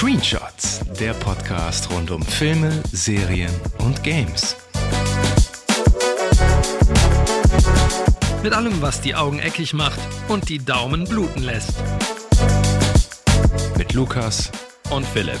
Screenshots, der Podcast rund um Filme, Serien und Games. Mit allem, was die Augen eckig macht und die Daumen bluten lässt. Mit Lukas Und Philipp.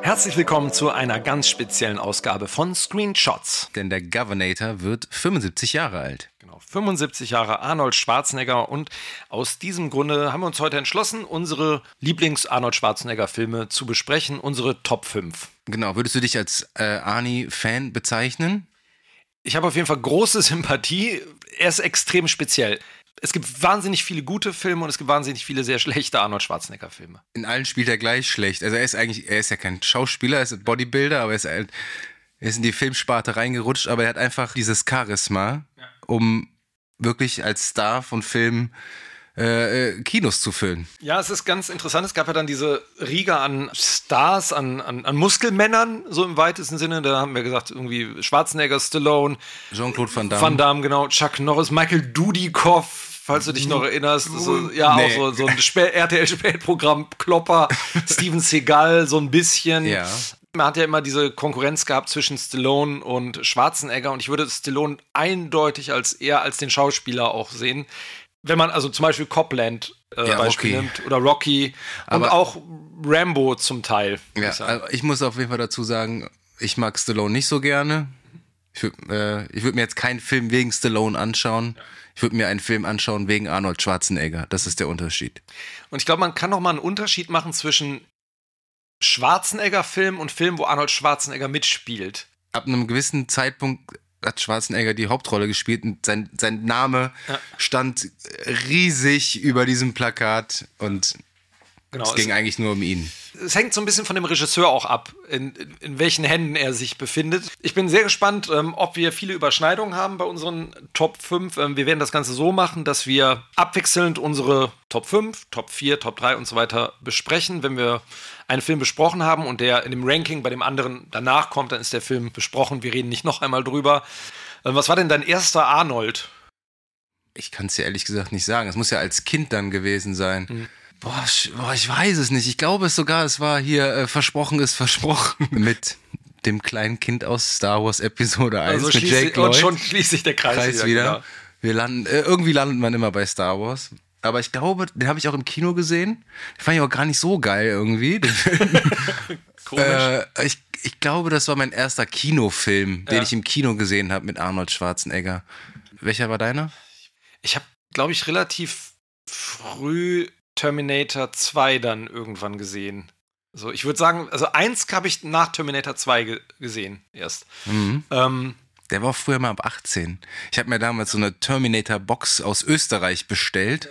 Herzlich willkommen zu einer ganz speziellen Ausgabe von Screenshots. denn der Governator wird 75 Jahre alt. Genau, 75 Jahre Arnold Schwarzenegger und aus diesem Grunde haben wir uns heute entschlossen, unsere Lieblings-Arnold Schwarzenegger-Filme zu besprechen, unsere Top 5. Genau, würdest du dich als äh, Arnie-Fan bezeichnen? Ich habe auf jeden Fall große Sympathie. Er ist extrem speziell. Es gibt wahnsinnig viele gute Filme und es gibt wahnsinnig viele sehr schlechte Arnold Schwarzenegger-Filme. In allen spielt er gleich schlecht. Also er ist eigentlich, er ist ja kein Schauspieler, er ist ein Bodybuilder, aber er ist, halt, er ist in die Filmsparte reingerutscht, aber er hat einfach dieses Charisma, um wirklich als Star von Filmen äh, äh, Kinos zu füllen. Ja, es ist ganz interessant. Es gab ja dann diese Riege an Stars, an, an, an Muskelmännern, so im weitesten Sinne. Da haben wir gesagt, irgendwie Schwarzenegger, Stallone, Jean-Claude Van Damme. Van Damme, genau, Chuck Norris, Michael Dudikoff, falls du dich noch erinnerst. So, ja, Nee. auch so, so ein Spä- RTL-Spätprogramm, Klopper, Steven Seagal, so ein bisschen. Ja. Man hat ja immer diese Konkurrenz gehabt zwischen Stallone und Schwarzenegger und ich würde Stallone eindeutig als eher als den Schauspieler auch sehen. Wenn man also zum Beispiel Copland äh, Ja, Beispiel nimmt oder Rocky und Aber- auch Rambo zum Teil. Ja, ich also ich muss auf jeden Fall dazu sagen, ich mag Stallone nicht so gerne. Ich würde äh, würd mir jetzt keinen Film wegen Stallone anschauen. Ich würde mir einen Film anschauen wegen Arnold Schwarzenegger. Das ist der Unterschied. Und ich glaube, man kann noch mal einen Unterschied machen zwischen Schwarzenegger-Film und Film, wo Arnold Schwarzenegger mitspielt. Ab einem gewissen Zeitpunkt hat Schwarzenegger die Hauptrolle gespielt und sein, sein Name Ja. stand riesig über diesem Plakat und Genau. es ging eigentlich nur um ihn. es hängt so ein bisschen von dem Regisseur auch ab, in, in, in welchen Händen er sich befindet. Ich bin sehr gespannt, ähm, ob wir viele Überschneidungen haben bei unseren Top 5. Ähm, wir werden das Ganze so machen, dass wir abwechselnd unsere Top 5, Top 4, Top 3 und so weiter besprechen. Wenn wir einen Film besprochen haben und der in dem Ranking bei dem anderen danach kommt, dann ist der Film besprochen. Wir reden nicht noch einmal drüber. Ähm, was war denn dein erster Arnold? Ich kann es dir ehrlich gesagt nicht sagen. Es muss ja als Kind dann gewesen sein. Mhm. Boah, ich, boah, ich weiß es nicht. Ich glaube es sogar, es war hier äh, Versprochen ist versprochen. Mit dem kleinen Kind aus Star Wars Episode 1 Also mit Jake sich, und Lloyd. schon schließt sich der Kreis, Kreis wieder. wieder. genau. Wir landen, äh, irgendwie landet man immer bei Star Wars. Aber ich glaube, den habe ich auch im Kino gesehen. Den fand ich auch gar nicht so geil irgendwie. Komisch. äh, ich, ich glaube, das war mein erster Kinofilm, den Ja. ich im Kino gesehen habe mit Arnold Schwarzenegger. Welcher war deiner? Ich habe, glaube ich, relativ früh Terminator 2 dann irgendwann gesehen. So, ich würde sagen, also eins habe ich nach Terminator 2 ge gesehen erst. Mhm. Ähm, Der war früher mal ab 18. Ich habe mir damals so eine Terminator-Box aus Österreich bestellt.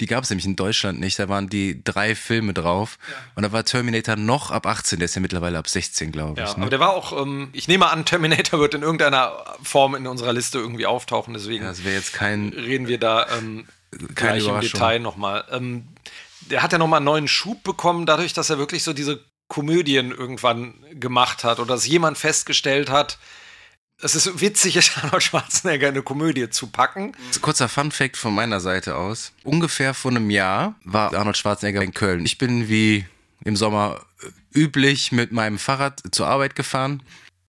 Die gab es nämlich in Deutschland nicht. Da waren die drei Filme drauf. Und da war Terminator noch ab 18. Der ist ja mittlerweile ab 16, glaube ja, ich. aber Ne? der war auch, ähm, ich nehme an, Terminator wird in irgendeiner Form in unserer Liste irgendwie auftauchen, deswegen Das wäre jetzt kein. reden wir da ähm, Keine gleich im Überraschung. Detail nochmal. Ähm, der hat ja nochmal einen neuen Schub bekommen, dadurch, dass er wirklich so diese Komödien irgendwann gemacht hat oder dass jemand festgestellt hat, es ist witzig, Arnold Schwarzenegger in eine Komödie zu packen. Kurzer Fun-Fact von meiner Seite aus. Ungefähr vor einem Jahr war Arnold Schwarzenegger in Köln. Ich bin wie im Sommer üblich mit meinem Fahrrad zur Arbeit gefahren.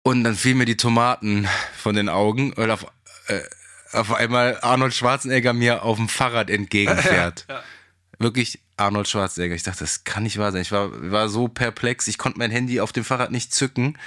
Und dann fielen mir die Tomaten von den Augen, weil auf, äh, auf einmal Arnold Schwarzenegger mir auf dem Fahrrad entgegenfährt. Wirklich Arnold Schwarzenegger. Ich dachte, das kann nicht wahr sein. Ich war, war so perplex, ich konnte mein Handy auf dem Fahrrad nicht zücken.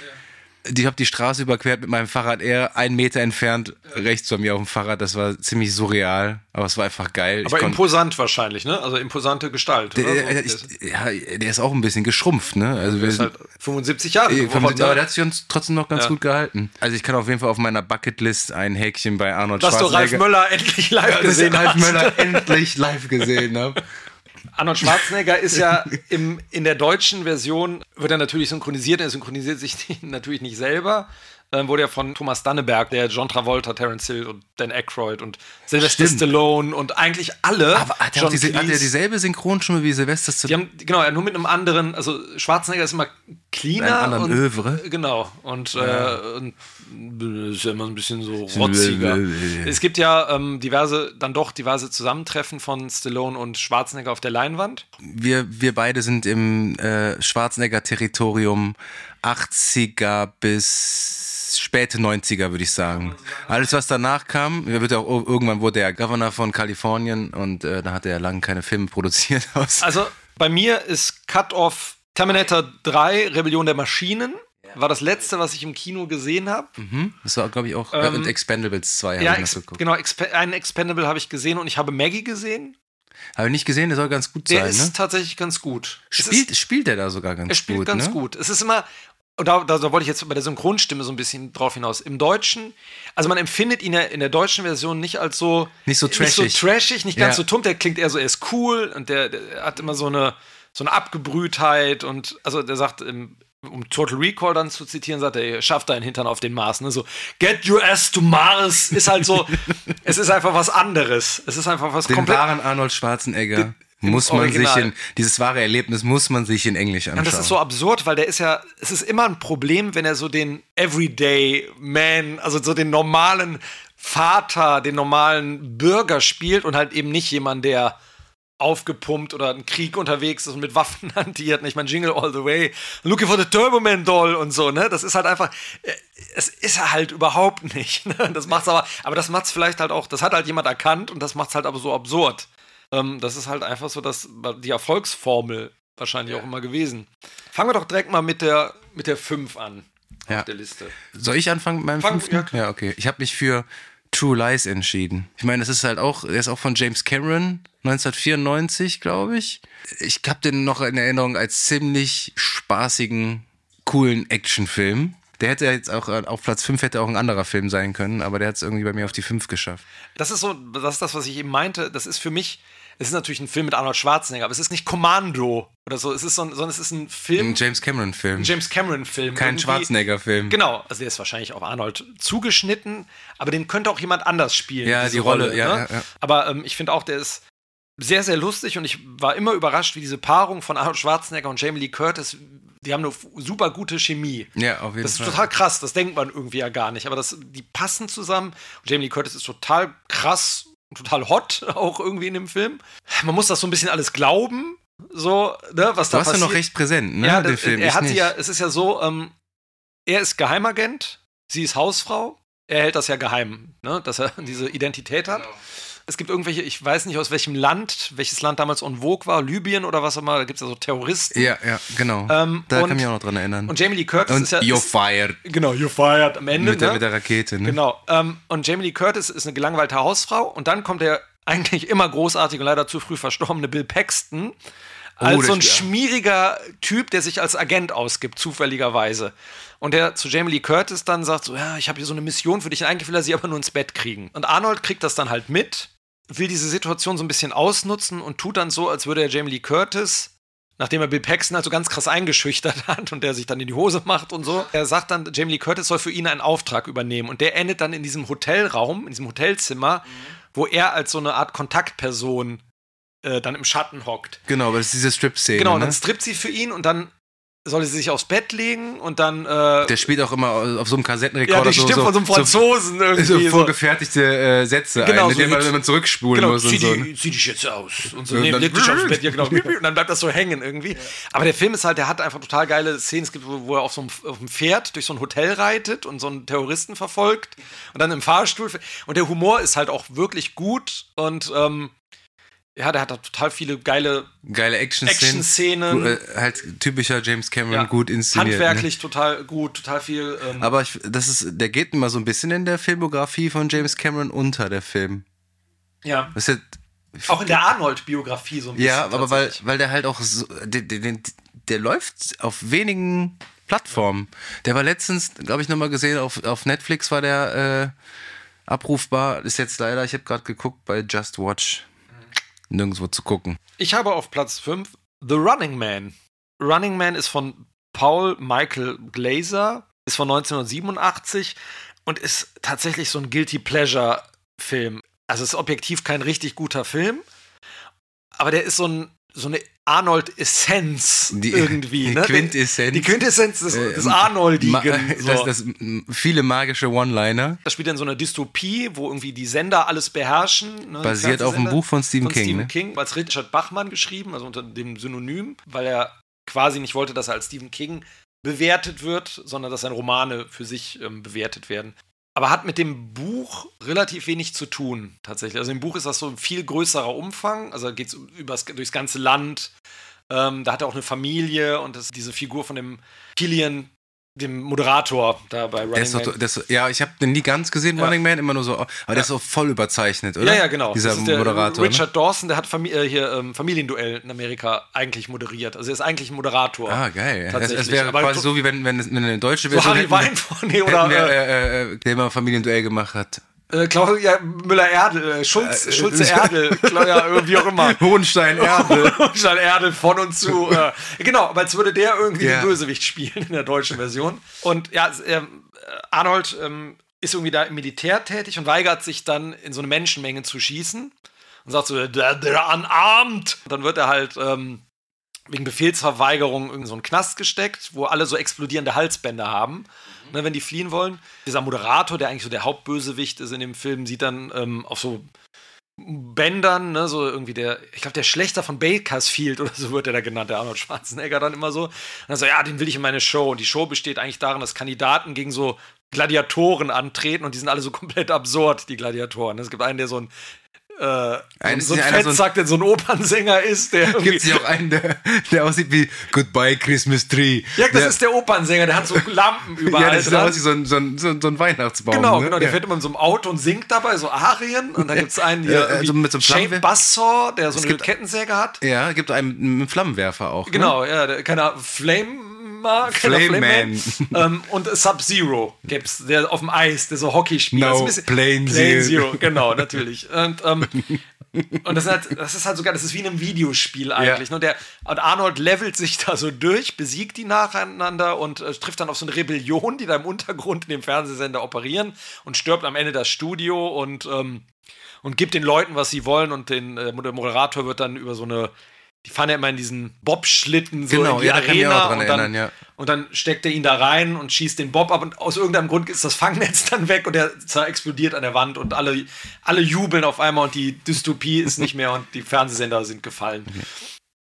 Ich habe die Straße überquert mit meinem Fahrrad, er einen Meter entfernt, rechts von mir auf dem Fahrrad. Das war ziemlich surreal, aber es war einfach geil. Aber imposant wahrscheinlich, ne? Also imposante Gestalt. Oder? der, der, So, ich, ja, der ist auch ein bisschen geschrumpft, ne? Also der wir ist halt 75 Jahre geworden. 75, aber der ne? hat sich uns trotzdem noch ganz Ja. gut gehalten. Also ich kann auf jeden Fall auf meiner Bucketlist ein Häkchen bei Arnold Dass du Ralf Schwarzenegger. Möller endlich live dass ich gesehen Ralf hast. Möller endlich live gesehen habe. Arnold Schwarzenegger ist ja im, in der deutschen Version, wird er natürlich synchronisiert. Er synchronisiert sich natürlich nicht selber. Äh, wurde ja von Thomas Danneberg, der John Travolta, Terence Hill und Dan Aykroyd und Sylvester Stimmt. Stallone und eigentlich alle. Aber hat er, diese, hat er dieselbe Synchronstimme wie Sylvester Die Stallone? haben, genau, ja, nur mit einem anderen, also Schwarzenegger ist immer cleaner. Einem anderen und, Övre. Genau. Und, äh, und ist ja immer ein bisschen so rotziger. es gibt ja ähm, diverse, dann doch diverse Zusammentreffen von Stallone und Schwarzenegger auf der Leinwand. Wir, wir beide sind im äh, Schwarzenegger-Territorium 80er bis späte 90er, würde ich sagen. Alles, was danach kam, wird auch, irgendwann wurde er Governor von Kalifornien und äh, da hat er lange keine Filme produziert. Also bei mir ist Cut-Off Terminator 3, Rebellion der Maschinen. War das letzte, was ich im Kino gesehen habe. Das war, glaube ich, auch Ähm, und Expendables 2 Ja, ex geguckt. genau, Expe einen Expendable habe ich gesehen und ich habe Maggie gesehen. Habe ich nicht gesehen, der soll ganz gut Der sein, ist ne? tatsächlich ganz gut. Es ist- Spielt, spielt er da sogar ganz Er spielt gut, ganz ne? gut. Es ist immer, und da, da, da wollte ich jetzt bei der Synchronstimme so ein bisschen drauf hinaus. Im Deutschen, also man empfindet ihn ja in der deutschen Version nicht als so Nicht so nicht trashig. so, trashig, nicht ganz Ja. so tump. Der klingt eher so, er ist cool und der, der hat immer so eine, so eine Abgebrühtheit und also der sagt, im, um Total Recall dann zu zitieren, sagt er, schaff deinen Hintern auf den Mars. Ne? So, get your ass to Mars ist halt so, es ist einfach was anderes. Es ist einfach was Den komplett wahren Arnold Schwarzenegger muss man Original. sich in, dieses wahre Erlebnis muss man sich in Englisch anschauen. Und das ist so absurd, weil der ist ja, es ist immer ein Problem, wenn er so den Everyday Man, also so den normalen Vater, den normalen Bürger spielt und halt eben nicht jemand, der aufgepumpt oder einen Krieg unterwegs ist und mit Waffen hantiert, nicht mein Jingle all the way, looking for the Turbo Man Doll und so, ne? Das ist halt einfach, äh, es ist er halt überhaupt nicht. Ne? Das macht's aber, aber das macht's vielleicht halt auch, das hat halt jemand erkannt und das macht's halt aber so absurd. Ähm, das ist halt einfach so, dass die Erfolgsformel wahrscheinlich auch immer gewesen. Fangen wir doch direkt mal mit der mit der 5 an Ja. auf der Liste. Soll ich anfangen mit meinem Fang- fünften? ja, klar. Ja, okay. Ich habe mich für True Lies entschieden. Ich meine, das ist halt auch, der ist auch von James Cameron, 1994, glaube ich. Ich habe den noch in Erinnerung als ziemlich spaßigen, coolen Actionfilm. Der hätte jetzt auch äh, auf Platz 5 hätte auch ein anderer Film sein können, aber der hat es irgendwie bei mir auf die 5 geschafft. Das ist so, das ist das, was ich eben meinte. Das ist für mich, es ist natürlich ein Film mit Arnold Schwarzenegger, aber es ist nicht Kommando oder so. Es ist so, ein- sondern es ist ein Film, Ein James Cameron-Film. ein James Cameron-Film. Kein Schwarzenegger-Film. Genau, also der ist wahrscheinlich auf Arnold zugeschnitten, aber den könnte auch jemand anders spielen. Ja, die Rolle, ja, ja, ja. Aber ähm, ich finde auch, der ist sehr, sehr lustig und ich war immer überrascht, wie diese Paarung von Arnold Schwarzenegger und Jamie Lee Curtis, die haben eine super gute Chemie. Ja, auf jeden Das ist Fall. total krass, das denkt man irgendwie ja gar nicht, aber das, die passen zusammen. Und Jamie Lee Curtis ist total krass total hot auch irgendwie in dem Film. Man muss das so ein bisschen alles glauben, so, ne, was Du da hast ja passiert. noch recht präsent, ne? Ja, den Film. er hat sie ja, es ist ja so, ähm, er ist Geheimagent, sie ist Hausfrau. Er hält das ja geheim, ne, dass er diese Identität hat. Genau. Es gibt irgendwelche, ich weiß nicht aus welchem Land, welches Land damals en vogue war, Libyen oder was auch immer, da gibt es ja so Terroristen. Ja, ja, genau. Ähm, da und- kann ich mich auch noch dran erinnern. Und Jamie Lee Curtis Und ist ja. You're ist, fired. genau, you're fired am Ende. Mit der, ne? mit der Rakete, ne? Genau. Ähm, und Jamie Lee Curtis ist eine gelangweilte Hausfrau und dann kommt der eigentlich immer großartige und leider zu früh verstorbene Bill Paxton als der so ein schmieriger Typ, der sich als Agent ausgibt, zufälligerweise. Und der zu Jamie Lee Curtis dann sagt so, ja, ich habe hier so eine Mission für dich und eigentlich will er sie aber nur ins Bett kriegen. Und Arnold kriegt das dann halt mit, will diese Situation so ein bisschen ausnutzen und tut dann so, als würde er Jamie Lee Curtis nachdem er Bill Paxton halt so ganz krass eingeschüchtert hat und der sich dann in die Hose macht und so. Er sagt dann, Jamie Lee Curtis soll für ihn einen Auftrag übernehmen und der endet dann in diesem Hotelraum, in diesem Hotelzimmer, wo er als so eine Art Kontaktperson äh, dann im Schatten hockt. Genau, das ist diese Strip-Szene. Genau, und ne? dann strippt sie für ihn und dann soll sie sich aufs Bett legen und dann äh, Der spielt auch immer auf so einem ja, Kassettenrekorder die so, Stimme so, von so einem Franzosen so, irgendwie. so so. vorgefertigte äh, Sätze Genau, ein, so indem man, mit- wenn man zurückspulen Genau, muss und zieh, so. die, ne? zieh dich jetzt aus. Und so, Und nee, dann- leg dich aufs Bett, ja, genau. Und dann bleibt das so hängen irgendwie. Aber der Film ist halt, der hat einfach total geile Szenen. Es gibt, wo wo er auf so einem, auf einem Pferd durch so ein Hotel reitet und so einen Terroristen verfolgt und dann im Fahrstuhl. Und der Humor ist halt auch wirklich gut und ähm, ja, der hat da total viele geile Geile Action-Szenen. Gu- äh, halt typischer James Cameron, ja, gut inszeniert. Ne? Handwerklich total gut, total viel. Ähm, Aber ich, das ist, der geht immer so ein bisschen in der Filmografie von James Cameron unter, der Film. ja. Das ist ja, Auch in der Arnold-Biografie so ein bisschen. ja, aber weil, weil der halt auch so, der, der, der, der läuft auf wenigen Plattformen. Der war letztens, glaube ich, nochmal gesehen, auf, auf Netflix war der äh, abrufbar. Ist jetzt leider, ich habe gerade geguckt, bei Just Watch nirgendwo zu gucken. Ich habe auf Platz 5 The Running Man. Running Man ist von Paul Michael Glazer. ist von 1987 und ist tatsächlich so ein Guilty Pleasure-Film. Also ist objektiv kein richtig guter Film, aber der ist so, ein, so eine Arnold-Essenz irgendwie. Die ne? Quintessenz. Die Quintessenz des, Äh, des Arnoldigen. Ma so. das, das, viele magische One-Liner. Das spielt in so einer Dystopie, wo irgendwie die Sender alles beherrschen. Ne, Basiert auf Fernsehsender Buch von Stephen von King, Stephen ne? King, als Richard Bachmann geschrieben, also unter dem Synonym, weil er quasi nicht wollte, dass er als Stephen King bewertet wird, sondern dass seine Romane für sich ähm, bewertet werden. Aber hat mit dem Buch relativ wenig zu tun, tatsächlich. Also im Buch ist das so ein viel größerer Umfang, also geht es durchs ganze Land. Ähm, da hat er auch eine Familie und das, diese Figur von dem Killian, dem Moderator da bei Running Der doch, Man. der ist, ja, ich habe den nie ganz gesehen, Ja. Running Man, immer nur so. Aber der ist auch voll überzeichnet, oder? Ja, ja, genau. Dieser der Moderator. ne? Richard Dawson, der hat Famili äh, hier ähm, Familienduell in Amerika eigentlich moderiert. Also er ist eigentlich ein Moderator. Ne? Ah, geil. Tatsächlich. es wäre Aber quasi so, wie wenn, wenn, es- wenn eine deutsche so Version Harry hätten, Weinfurt, nee, oder wir, äh, äh, äh, der mal Familienduell gemacht hat. Äh, Claudia Müller-Erdel, äh, Schulz, Äh, Schulze Erdel, Claudia, wie auch immer. Hohenstein Erbe. Statt Erdel von und zu. Äh, genau, aber als würde der irgendwie Ja. den Bösewicht spielen in der deutschen Version. Und ja, ähm, Arnold ähm, ist irgendwie da im Militär tätig und weigert sich dann in so eine Menschenmenge zu schießen und sagt so, der, der. Und dann wird er halt ähm, wegen Befehlsverweigerung in so einen Knast gesteckt, wo alle so explodierende Halsbänder haben, ne, wenn die fliehen wollen. Dieser Moderator, der eigentlich so der Hauptbösewicht ist in dem Film, sieht dann ähm, auf so Bändern, ne, so irgendwie der, ich glaube, der Schlechter von Bakersfield oder so wird er da genannt, der Arnold Schwarzenegger dann immer so. Und dann so, ja, den will ich in meine Show. Und die Show besteht eigentlich darin, dass Kandidaten gegen so Gladiatoren antreten und die sind alle so komplett absurd, die Gladiatoren. Es gibt einen, der so ein äh, Ein- so, ein einer so Fettsack, der so ein Opernsänger ist, Gibt es auch einen, der, der aussieht wie Goodbye Christmas Tree. Ja, das der, ist der Opernsänger, der hat so Lampen überall. Ja, das sieht dran. aus wie so ein, so ein, so ein, Weihnachtsbaum. Genau, ne? genau. Der ja. fährt immer in so einem Auto und singt dabei so Arien. Und dann gibt es einen hier Ja, irgendwie also mit so einem Flammenwer- Bassaw, der so Es eine gibt- Kettensäge hat. Ja, gibt einen einen Flammenwerfer auch. Ne? Genau, ja, der, keine Ahnung, Flame. Flame Flame ähm, und Sub-Zero gibt's, der auf dem Eis, der so Hockey spielt. No, Das Plain Plain Zero. Genau, natürlich. Und, ähm, und das, ist halt, das ist halt sogar, das ist wie in einem Videospiel eigentlich. Ja. Und, der, und Arnold levelt sich da so durch, besiegt die nacheinander und äh, trifft dann auf so eine Rebellion, die da im Untergrund in dem Fernsehsender operieren und stirbt am Ende das Studio und, ähm, und gibt den Leuten, was sie wollen. Und den, äh, der Moderator wird dann über so eine. Die fahren ja immer in diesen Bobschlitten so Genau, in die ja, Arena und, dann, erinnern, ja. und dann steckt er ihn da rein und schießt den Bob ab und aus irgendeinem Grund ist das Fangnetz dann weg und der explodiert an der Wand und alle, alle jubeln auf einmal und die Dystopie ist nicht mehr und die Fernsehsender sind gefallen.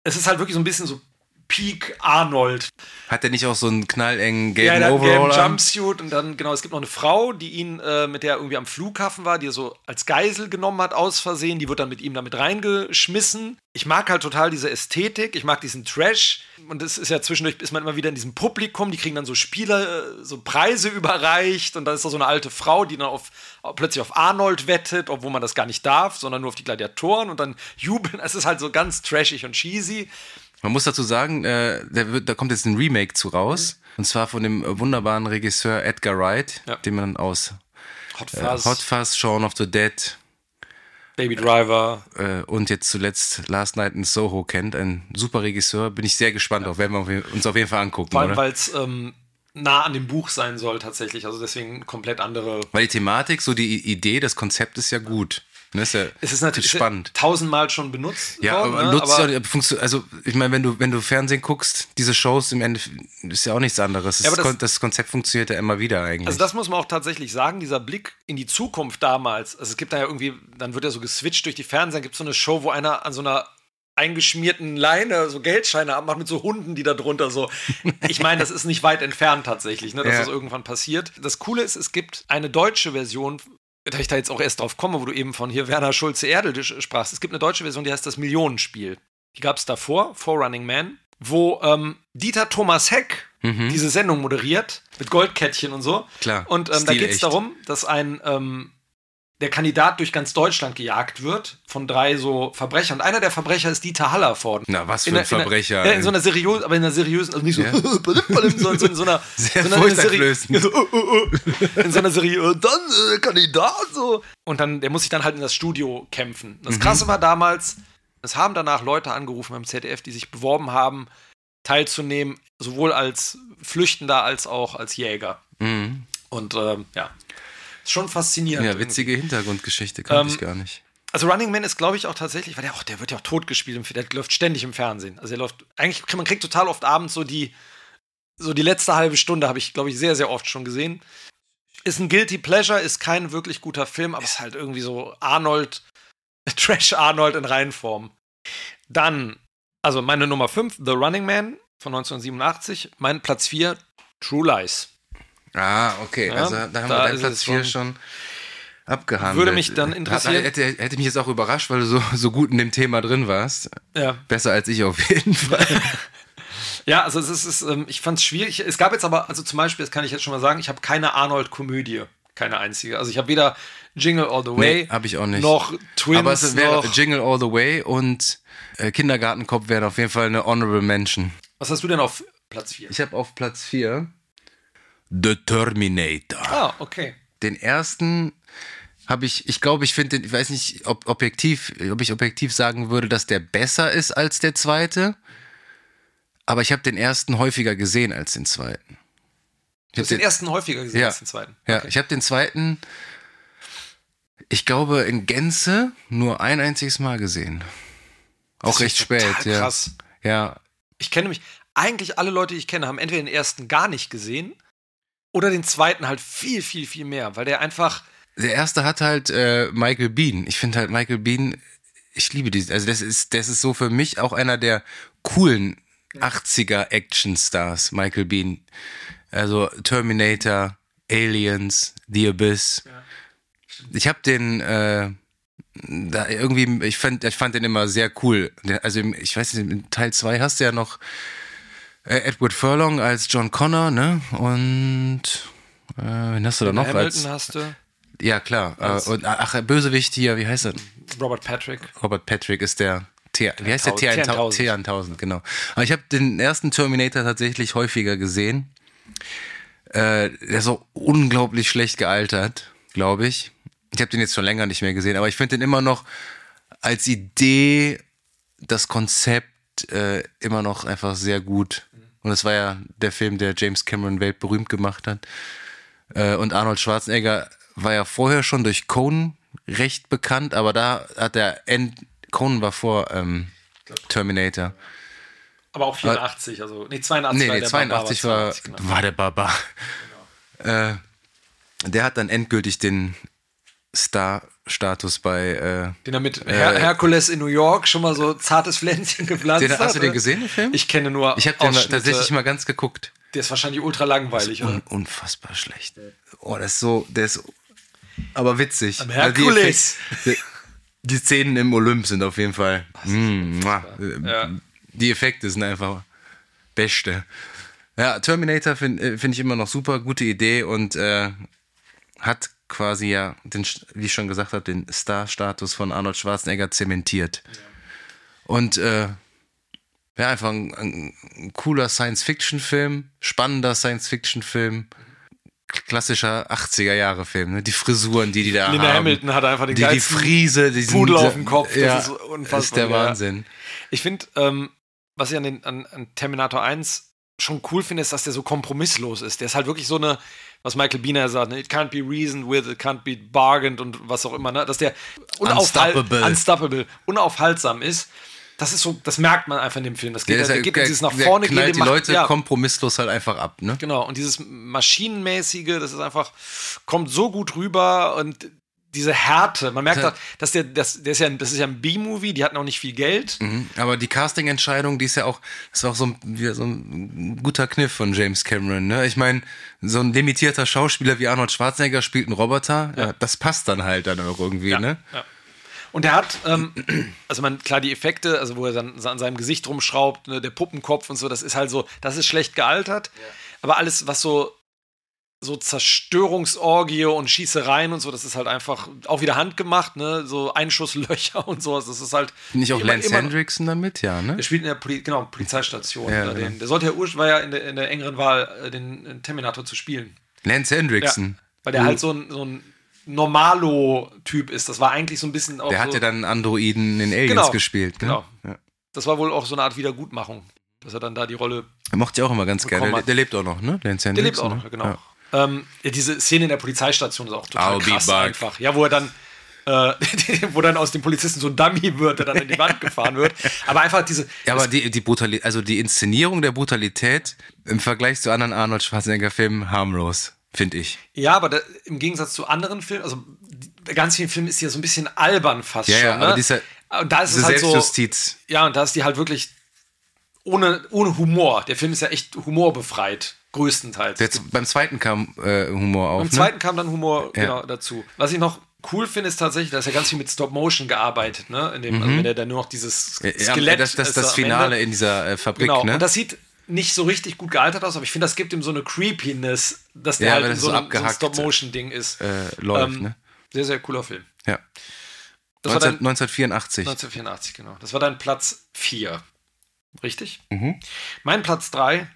Es ist halt wirklich so ein bisschen so Peak Arnold. Hat der nicht auch so einen knallengen Ja, gelben einen Overall gelben an? Jumpsuit und dann, genau, es gibt noch eine Frau, die ihn, äh, mit der er irgendwie am Flughafen war, die er so als Geisel genommen hat, aus Versehen. Die wird dann mit ihm damit reingeschmissen. Ich mag halt total diese Ästhetik, ich mag diesen Trash. Und es ist ja zwischendurch, ist man immer wieder in diesem Publikum, die kriegen dann so Spieler, äh, so Preise überreicht und dann ist da so eine alte Frau, die dann auf, plötzlich auf Arnold wettet, obwohl man das gar nicht darf, sondern nur auf die Gladiatoren und dann jubeln. Es ist halt so ganz trashig und cheesy. Man muss dazu sagen, äh, der wird, da kommt jetzt ein Remake zu raus. Und zwar von dem äh, wunderbaren Regisseur Edgar Wright, Ja. den man aus Hot äh, Fuzz, Hot Fuzz, Shaun of the Dead Baby Driver. äh, und jetzt zuletzt Last Night in Soho kennt. Ein super Regisseur. Bin ich sehr gespannt auf. Werden wir uns auf jeden Fall angucken. Vor allem, weil es ähm, nah an dem Buch sein soll tatsächlich. Also deswegen komplett andere. Weil die Thematik, so die Idee, das Konzept ist ja gut. Ne, ist ja Es ist natürlich spannend. tausendmal schon benutzt Ja, worden. aber ne? nutzt ja, also ich meine, wenn du wenn du Fernsehen guckst, diese Shows im Ende ist ja auch nichts anderes. Ja, aber das, das- das Konzept funktioniert ja immer wieder eigentlich. also das muss man auch tatsächlich sagen, dieser Blick in die Zukunft damals. Also es gibt da ja irgendwie, dann wird ja so geswitcht durch die Fernseher, gibt so eine Show, wo einer an so einer eingeschmierten Leine so Geldscheine abmacht mit so Hunden, die da drunter so. Ich meine, das ist nicht weit entfernt tatsächlich, ne, dass Ja. das irgendwann passiert. Das Coole ist, es gibt eine deutsche Version, da ich da jetzt auch erst drauf komme, wo du eben von hier Werner Schulze-Erdel sprachst. Es gibt eine deutsche Version, die heißt das Millionenspiel. Die gab es davor, vor Running Man, wo ähm, Dieter Thomas Heck diese Sendung moderiert, mit Goldkettchen und so. Mhm. Klar, Und ähm, da geht es darum, dass ein ähm, der Kandidat durch ganz Deutschland gejagt wird von drei so Verbrechern. Und einer der Verbrecher ist Dieter Hallervorden. Na, was für In ein einer- in einer- Verbrecher. Ja, in so einer seriösen, aber in einer seriösen, also nicht so, Ja. so, so, in so einer, Sehr so einer- in einer Seri- furchteinflößend. so, uh, uh, uh, in so einer Serie, und dann äh, Kandidat so. Und dann, der muss sich dann halt in das Studio kämpfen. Mhm. Das Krasse war damals, es haben danach Leute angerufen beim ZDF, die sich beworben haben, teilzunehmen, sowohl als Flüchtender als auch als Jäger. Mhm. Und ähm, ja, ist schon faszinierend. Ja, witzige irgendwie. Hintergrundgeschichte, kannte ähm, ich gar nicht. Also Running Man ist, glaube ich, auch tatsächlich, weil der, auch, der wird ja auch totgespielt, der läuft ständig im Fernsehen. Also er läuft, eigentlich, man kriegt total oft abends so die, so die letzte halbe Stunde, habe ich, glaube ich, sehr, sehr oft schon gesehen. Ist ein Guilty Pleasure, ist kein wirklich guter Film, aber ist halt irgendwie so Arnold, Trash Arnold in Reihenform. Dann, also meine Nummer 5, The Running Man von 1987. Mein Platz 4, True Lies. Ah, okay. Ja, also da haben da wir deinen Platz 4 schon abgehandelt. Würde mich dann interessieren. Hätte, hätte mich jetzt auch überrascht, weil du so, so gut in dem Thema drin warst. Ja. Besser als ich auf jeden Fall. ja, also es ist, es ist ähm, ich fand es schwierig. Es gab jetzt aber, also zum Beispiel, das kann ich jetzt schon mal sagen, ich habe keine Arnold-Komödie. Keine einzige. Also ich habe weder Jingle All the Way. Nee, habe ich auch nicht. Noch Twins. Aber es wäre Jingle All the Way und äh, Kindergartenkopf wären auf jeden Fall eine Honorable Mention. Was hast du denn auf Platz 4? Ich habe auf Platz 4 The Terminator. Ah, okay. Den ersten habe ich, ich glaube, ich finde, ich weiß nicht, ob objektiv, ob ich objektiv sagen würde, dass der besser ist als der zweite. Aber ich habe den ersten häufiger gesehen als den zweiten. Du hast den, den, ersten häufiger gesehen ja, als den zweiten. Okay. Ja, ich habe den zweiten, ich glaube, in Gänze nur ein einziges Mal gesehen. Auch das recht spät, ja. Krass. Ja. Ich kenne mich, eigentlich alle Leute, die ich kenne, haben entweder den ersten gar nicht gesehen oder den zweiten halt viel, viel, viel mehr, weil der einfach. Der erste hat halt äh, Michael Bean. Ich finde halt Michael Bean, ich liebe diesen. Also das ist, das ist so für mich auch einer der coolen 80er Actionstars, Michael Bean. Also Terminator, Aliens, The Abyss. Ja. Ich habe den äh, da irgendwie, ich fand, ich fand den immer sehr cool. Also ich weiß nicht, in Teil 2 hast du ja noch äh, Edward Furlong als John Connor, ne? Und äh, wen hast du da noch? Hamilton als, hast du. Ja, klar. Äh, und, ach, Bösewicht hier, wie heißt er? Robert Patrick. Robert Patrick ist der T wie heißt der? T1000, T1000 genau. Aber ich habe den ersten Terminator tatsächlich häufiger gesehen. Äh, der ist so unglaublich schlecht gealtert, glaube ich. Ich habe den jetzt schon länger nicht mehr gesehen, aber ich finde den immer noch als Idee, das Konzept äh, immer noch einfach sehr gut. Und es war ja der Film, der James Cameron weltberühmt gemacht hat. Äh, und Arnold Schwarzenegger war ja vorher schon durch Conan recht bekannt, aber da hat der End, Conan war vor ähm, Terminator. Aber auch 84, also nee, 82 nee, war nee, der 82 Barbar, war, 82, genau. war der Barbar. Genau. Äh, der hat dann endgültig den Star-Status bei. Äh, den er mit Her äh, Herkules in New York schon mal so zartes Pflänzchen gepflanzt den, hat. Hast du den gesehen, den Film? Ich kenne nur. Ich habe den tatsächlich mal ganz geguckt. Der ist wahrscheinlich ultra langweilig, un Unfassbar schlecht. Oh, das ist so, der ist aber witzig. Am Herkules. Also die, die, Szenen im Olymp sind auf jeden Fall. Mm, ja. Die Effekte sind einfach beste. Ja, Terminator finde äh, find ich immer noch super, gute Idee und äh, hat quasi ja, den, wie ich schon gesagt habe, den Star-Status von Arnold Schwarzenegger zementiert. Ja. Und äh, ja, einfach ein, ein cooler Science-Fiction-Film, spannender Science-Fiction-Film, klassischer 80er-Jahre-Film. Ne? Die Frisuren, die die da Linda haben. Hamilton hat einfach den die, die Friese, die Pudel auf dem Kopf. Das ja, ist unfassbar. ist der Wahnsinn. Ich finde, ähm, was ich an, den, an, an Terminator 1 schon cool finde, ist, dass der so kompromisslos ist. Der ist halt wirklich so eine, was Michael Biener sagt, ne? it can't be reasoned with, it can't be bargained und was auch immer, ne? dass der unstoppable. unstoppable, unaufhaltsam ist. Das ist so, das merkt man einfach in dem Film. Das geht, der, der, geht der, dieses nach vorne gehen. die macht, Leute ja. kompromisslos halt einfach ab, ne? Genau. Und dieses Maschinenmäßige, das ist einfach, kommt so gut rüber und diese Härte. Man merkt, ja. dass der, das, der ist ja, das ist ja ein B-Movie, die hatten auch nicht viel Geld. Mhm. Aber die Casting-Entscheidung, die ist ja auch, ist auch so ein, so ein guter Kniff von James Cameron. Ne? Ich meine, so ein limitierter Schauspieler wie Arnold Schwarzenegger spielt einen Roboter, ja. Ja, das passt dann halt dann auch irgendwie, ne? Ja. Und er hat, ähm, also man, klar, die Effekte, also wo er dann an seinem Gesicht rumschraubt, ne, der Puppenkopf und so, das ist halt so, das ist schlecht gealtert. Aber alles, was so so Zerstörungsorgie und Schießereien und so, das ist halt einfach auch wieder handgemacht, ne? So Einschusslöcher und sowas. Das ist halt. Nicht auch immer, Lance immer, Hendrickson damit, ja, ne? Der spielt in der Poli genau, Polizeistation. Ja, genau. den, der sollte ja ursprünglich war ja in der, in der engeren Wahl, äh, den, den Terminator zu spielen. Lance Hendrickson. Ja, weil der halt so ein, so ein Normalo-Typ ist. Das war eigentlich so ein bisschen auch. Der hat ja dann Androiden in Aliens genau, gespielt, ne? Genau. Ja. Das war wohl auch so eine Art Wiedergutmachung, dass er dann da die Rolle. Er mochte ja auch immer ganz gerne. Der, der, lebt auch noch, ne? Lance Hendrickson. Der lebt auch noch, genau. Ja. Ähm, diese Szene in der Polizeistation ist auch total I'll krass einfach. Ja, wo er dann, äh, wo dann aus dem Polizisten so ein Dummy wird, der dann in die Wand gefahren wird. Aber einfach diese. Ja, aber die, die Brutalität, also die Inszenierung der Brutalität im Vergleich zu anderen Arnold Schwarzenegger-Filmen harmlos, finde ich. Ja, aber da, im Gegensatz zu anderen Filmen, also ganz vielen Filmen ist die ja so ein bisschen albern fast Ja, schon. ja, ne? aber dieser, und da ist es halt so. Selbstjustiz. Ja, und da ist die halt wirklich ohne, ohne Humor. Der Film ist ja echt humorbefreit, größtenteils. Jetzt, beim zweiten kam äh, Humor auf. Beim ne? zweiten kam dann Humor Ja. genau dazu. Was ich noch cool finde, ist tatsächlich, da ist ja ganz viel mit Stop Motion gearbeitet, ne? In dem, also wenn er dann nur noch dieses Mhm. Ja, Skelett das, das, ist das Finale Ende. in dieser äh, Fabrik, Genau. ne? Und das sieht nicht so richtig gut gealtert aus, aber ich finde, das gibt ihm so eine Creepiness, dass der Ja, halt in so, so einem- so ein Stop-Motion-Ding ist. äh, läuft, Ähm, ne? Sehr, sehr cooler Film. Ja. Das war 19, dein, 1984. 1984, genau. Das war dein Platz 4. Richtig? Mhm. Mein Platz 3, Hm.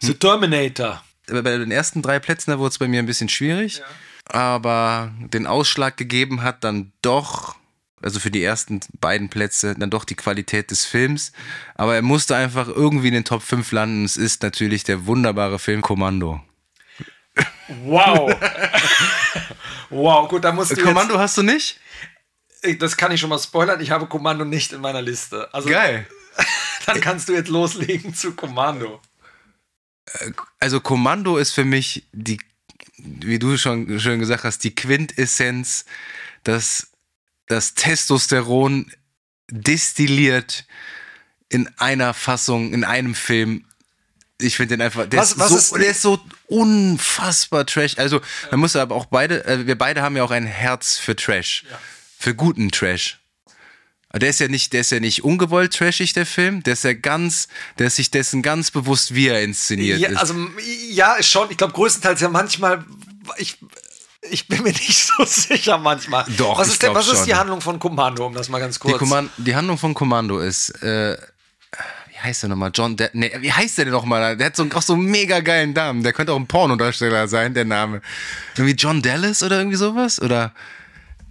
The Terminator. Bei den ersten drei Plätzen, da wurde es bei mir ein bisschen schwierig. Aber den Ausschlag gegeben hat dann doch, also für die ersten beiden Plätze, dann doch die Qualität des Films. Aber er musste einfach irgendwie in den Top 5 landen. Es ist natürlich der wunderbare Film Kommando. Wow. wow, gut, da musst du Kommando hast du nicht? jetzt, das kann ich schon mal spoilern, ich habe Kommando nicht in meiner Liste. Also Geil. dann kannst du jetzt loslegen zu Kommando. Also Kommando ist für mich die, wie du schon schön gesagt hast, die Quintessenz, dass das Testosteron destilliert in einer Fassung, in einem Film. Ich finde den einfach, der, Was- ist was so, ist- der ist so unfassbar trash. Also, man muss aber auch beide, äh, wir beide haben ja auch ein Herz für Trash. Für guten Trash. Aber Der ist ja nicht, der ist ja nicht ungewollt trashig, der Film. Der ist ja ganz, der ist sich dessen ganz bewusst, wie er inszeniert Ja, ist. also ja, ist schon. Ich glaube größtenteils ja manchmal. Ich, ich bin mir nicht so sicher manchmal. Doch, Was ich ist denn, was ist die. Handlung von Kommando, um das mal ganz kurz. Die, Komman die Handlung von Kommando ist, äh, wie heißt der nochmal? John, De nee, wie heißt der denn nochmal? Der hat so, auch so einen mega geilen Namen. Der könnte auch ein Pornodarsteller sein, der Name. Irgendwie John Dallas oder irgendwie sowas? Oder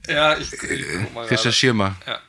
ja, ich, ich guck mal gerade. recherchier mal. Ja.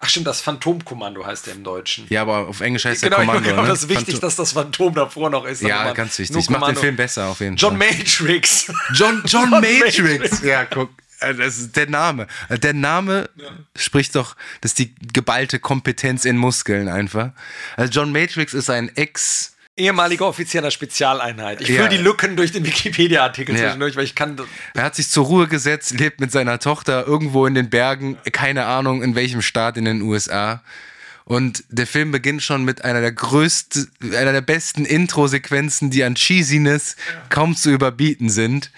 Ach stimmt, das Phantomkommando heißt der im Deutschen. Ja, aber auf Englisch heißt genau, der Kommando. genau ne? das ist wichtig, Phantom- dass das Phantom davor noch ist. Ja, ganz wichtig. Macht den. Film besser auf jeden John Fall. Matrix. John, John, John Matrix. Matrix. Ja, guck. äh, Das ist der Name. Äh, Der Name spricht doch, das ist die geballte Kompetenz in Muskeln einfach. Also John Matrix ist ein Ex- Ehemaliger Offizieller Spezialeinheit. Ich Ja. fülle die Lücken durch den Wikipedia-Artikel Ja. zwischendurch, weil ich kann. Er hat sich zur Ruhe gesetzt, lebt mit seiner Tochter irgendwo in den Bergen, keine Ahnung in welchem Staat in den USA. Und der Film beginnt schon mit einer der größten, einer der besten Intro-Sequenzen, die an Cheesiness kaum zu überbieten sind.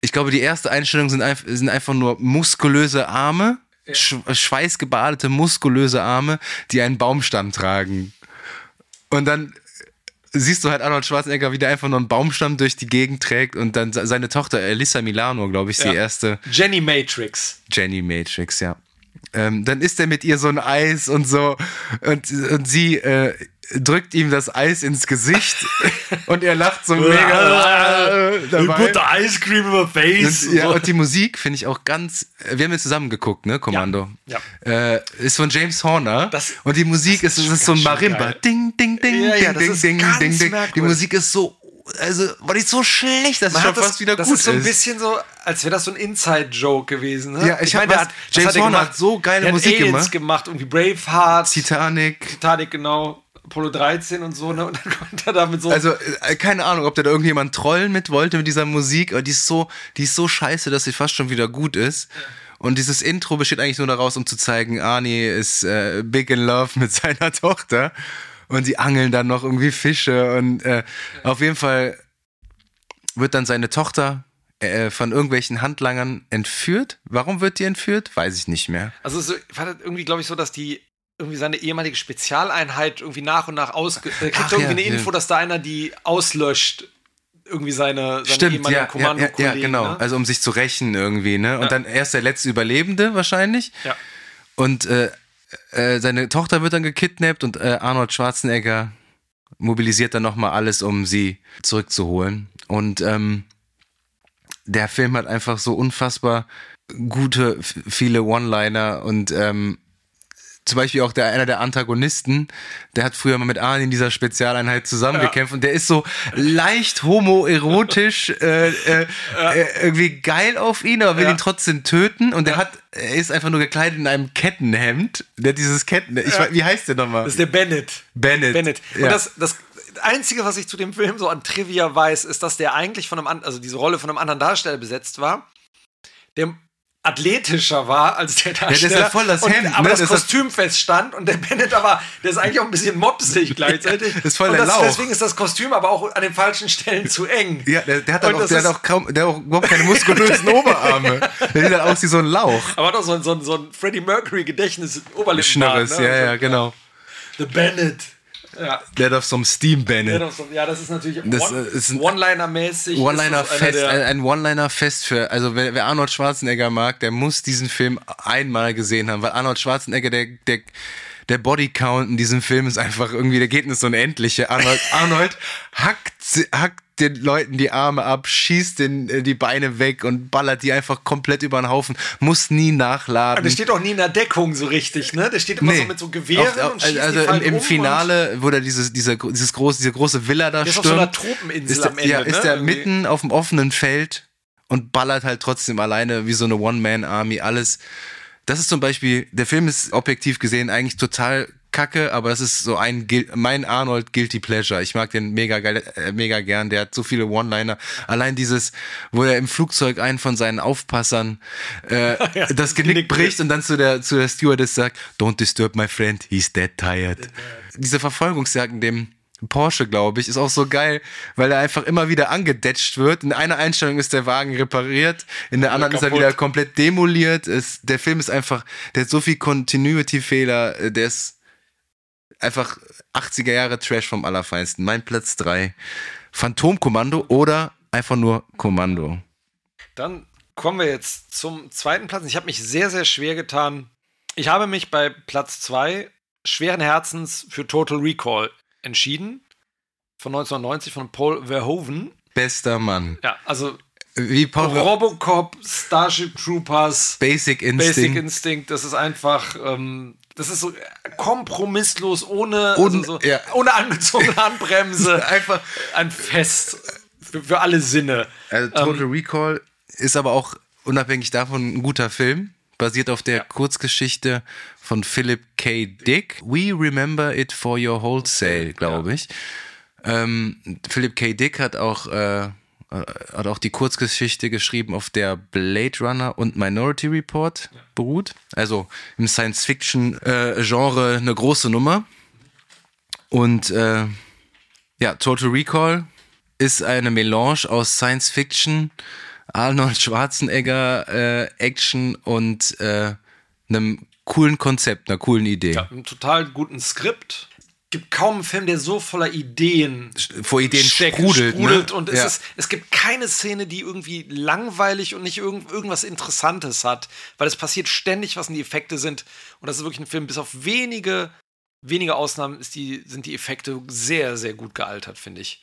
Ich glaube, die erste Einstellung sind, einf sind einfach nur muskulöse Arme, sch schweißgebadete muskulöse Arme, die einen Baumstamm tragen. Und dann siehst du halt Arnold Schwarzenegger, wie der einfach nur einen Baumstamm durch die Gegend trägt und dann se- seine Tochter Elissa Milano, glaube ich, ist die Ja. erste Jenny Matrix. Jenny Matrix, ja. Ähm, dann isst er mit ihr so ein Eis und so und, und sie äh, drückt ihm das Eis ins Gesicht und er lacht so mega äh, dabei. the ice cream in my face. Und, ja, und die Musik finde ich auch ganz. äh, Wir haben ja zusammen geguckt, ne? Kommando. Ja, Äh, ist von James Horner. Das- und die Musik ist, ist ist, so ein Marimba. geil. Ding, ding, ding, Ja, ja, ding, das ding, ding, ding, ding. Die. Musik ist so. Also, war die so schlecht, dass es Man schon hat das, fast wieder das gut ist so ein bisschen so, als wäre das so ein Inside-Joke gewesen. Ne? Ja, ich hab meine, der hat- James hat er Horner gemacht? hat so geile der Musik hat Aliens gemacht. gemacht. Irgendwie Braveheart, Titanic. Titanic, genau, Apollo 13 und so, ne? Und dann kommt er da mit so. Also, äh, keine Ahnung, ob da da irgendjemand trollen mit wollte mit dieser Musik, aber die ist so, die ist so scheiße, dass sie fast schon wieder gut ist. Und dieses Intro besteht eigentlich nur daraus, um zu zeigen, Arnie ist äh, big in love mit seiner Tochter. Und die angeln dann noch irgendwie Fische. Und äh, auf jeden Fall wird dann seine Tochter äh, von irgendwelchen Handlangern entführt. Warum wird die entführt? Weiß ich nicht mehr. Also so, war das irgendwie, glaube ich, so, dass die irgendwie seine ehemalige Spezialeinheit irgendwie nach und nach ausge... Er kriegt Ach, irgendwie ja, eine ja. Info, dass da einer die auslöscht. Irgendwie seine, seine Stimmt, ehemaligen ja, ja, ja, Kommandokollegen. ja, genau. Ne? Also um sich zu rächen irgendwie, ne? Und Ja. dann erst der letzte Überlebende wahrscheinlich. Ja. Und äh, äh, seine Tochter wird dann gekidnappt und äh, Arnold Schwarzenegger mobilisiert dann nochmal alles, um sie zurückzuholen. Und ähm, der Film hat einfach so unfassbar gute, viele One-Liner und ähm, zum Beispiel auch der, einer der Antagonisten, der hat früher mal mit Arne in dieser Spezialeinheit zusammengekämpft ja. und der ist so leicht homoerotisch, äh, äh, ja. äh, irgendwie geil auf ihn, aber will ja. ihn trotzdem töten und der hat, er ist einfach nur gekleidet in einem Kettenhemd. Der hat dieses Ketten, ich wie heißt der nochmal? Das ist der Bennett. Bennett. Bennett. Und das, das Einzige, was ich zu dem Film so an Trivia weiß, ist, dass der eigentlich von einem, also diese Rolle von einem anderen Darsteller besetzt war. Der athletischer war als der Darsteller. Ja, das ist ja voll das Hemd. Und, aber ne? das, das Kostüm feststand und der Bennett aber, der ist eigentlich auch ein bisschen mopsig gleichzeitig. das ist voll der das, Lauch. Deswegen ist das Kostüm aber auch an den falschen Stellen zu eng. Ja, der, der hat, auch, der hat auch kaum, der hat auch überhaupt keine muskulösen Oberarme. Der sieht halt aus wie so ein Lauch. Aber auch so ein, so ein, so ein Freddie Mercury Gedächtnis Oberlippenbart. Schnurres, ne? ja, ja, genau. The Bennett. Ja. Dead of some Steam Bennett. Ja, das ist natürlich One, One-Liner-mäßig. One-Liner-Fest, ein, ein One-Liner-Fest für, also wer, wer, Arnold Schwarzenegger mag, der muss diesen Film einmal gesehen haben, weil Arnold Schwarzenegger, der, der, der Bodycount in diesem Film ist einfach irgendwie, der geht nicht so unendliche. Arnold, Arnold hackt, hackt den Leuten die Arme ab, schießt den, äh, die Beine weg und ballert die einfach komplett über den Haufen, muss nie nachladen. der steht auch nie in der Deckung so richtig, ne? Der steht immer nee. so mit so Gewehren auf, und schießt Also im, im Finale, wo er dieses, dieser, dieses große, diese große Villa da der stürmt. Ist auf so einer Tropeninsel ist der, am Ende, Ja, ist ne? er mitten auf dem offenen Feld und ballert halt trotzdem alleine wie so eine One-Man-Army alles. Das ist zum Beispiel, der Film ist objektiv gesehen eigentlich total kacke, aber es ist so ein mein Arnold Guilty Pleasure. Ich mag den mega geil, äh, mega gern. Der hat so viele One-Liner. Allein dieses, wo er im Flugzeug einen von seinen Aufpassern äh, ja, das Genick bricht und dann zu der zu der Stewardess sagt, "Don't disturb my friend, he's dead tired." Diese Verfolgungsjagd in dem Porsche, glaube ich, ist auch so geil, weil er einfach immer wieder angedetscht wird. In einer Einstellung ist der Wagen repariert, in der anderen ist er wieder komplett demoliert. Es, der Film ist einfach, der hat so viel Continuity-Fehler, der ist einfach 80er Jahre Trash vom Allerfeinsten. Mein Platz 3. Phantomkommando oder einfach nur Kommando. Dann kommen wir jetzt zum zweiten Platz. Ich habe mich sehr, sehr schwer getan. Ich habe mich bei Platz 2 schweren Herzens für Total Recall entschieden. Von 1990 von Paul Verhoeven. Bester Mann. Ja, also wie Paul Robocop, Starship Troopers, Basic Instinct. Basic Instinct, das ist einfach ähm, das ist so kompromisslos, ohne, also so, ja. ohne angezogene Handbremse. Einfach ein Fest für, für alle Sinne. Also Total ähm, Recall ist aber auch unabhängig davon ein guter Film. Basiert auf der ja. Kurzgeschichte von Philip K. Dick. We Remember It for Your Wholesale, glaube ich. Ähm, Philip K. Dick hat auch äh, äh, hat auch die Kurzgeschichte geschrieben, auf der Blade Runner und Minority Report beruht. Also im Science-Fiction-Genre äh, eine große Nummer. Und äh, ja, Total Recall ist eine Melange aus Science-Fiction, Arnold Schwarzenegger, äh, Action und äh, einem coolen Konzept, einer coolen Idee. Ja, einem total guten Skript gibt kaum einen Film, der so voller Ideen vor Ideen steckt, sprudelt, sprudelt ne? und es, ja. ist, es gibt keine Szene, die irgendwie langweilig und nicht irgend, irgendwas Interessantes hat, weil es passiert ständig, was die Effekte sind und das ist wirklich ein Film, bis auf wenige wenige Ausnahmen ist die, sind die Effekte sehr, sehr gut gealtert, finde ich.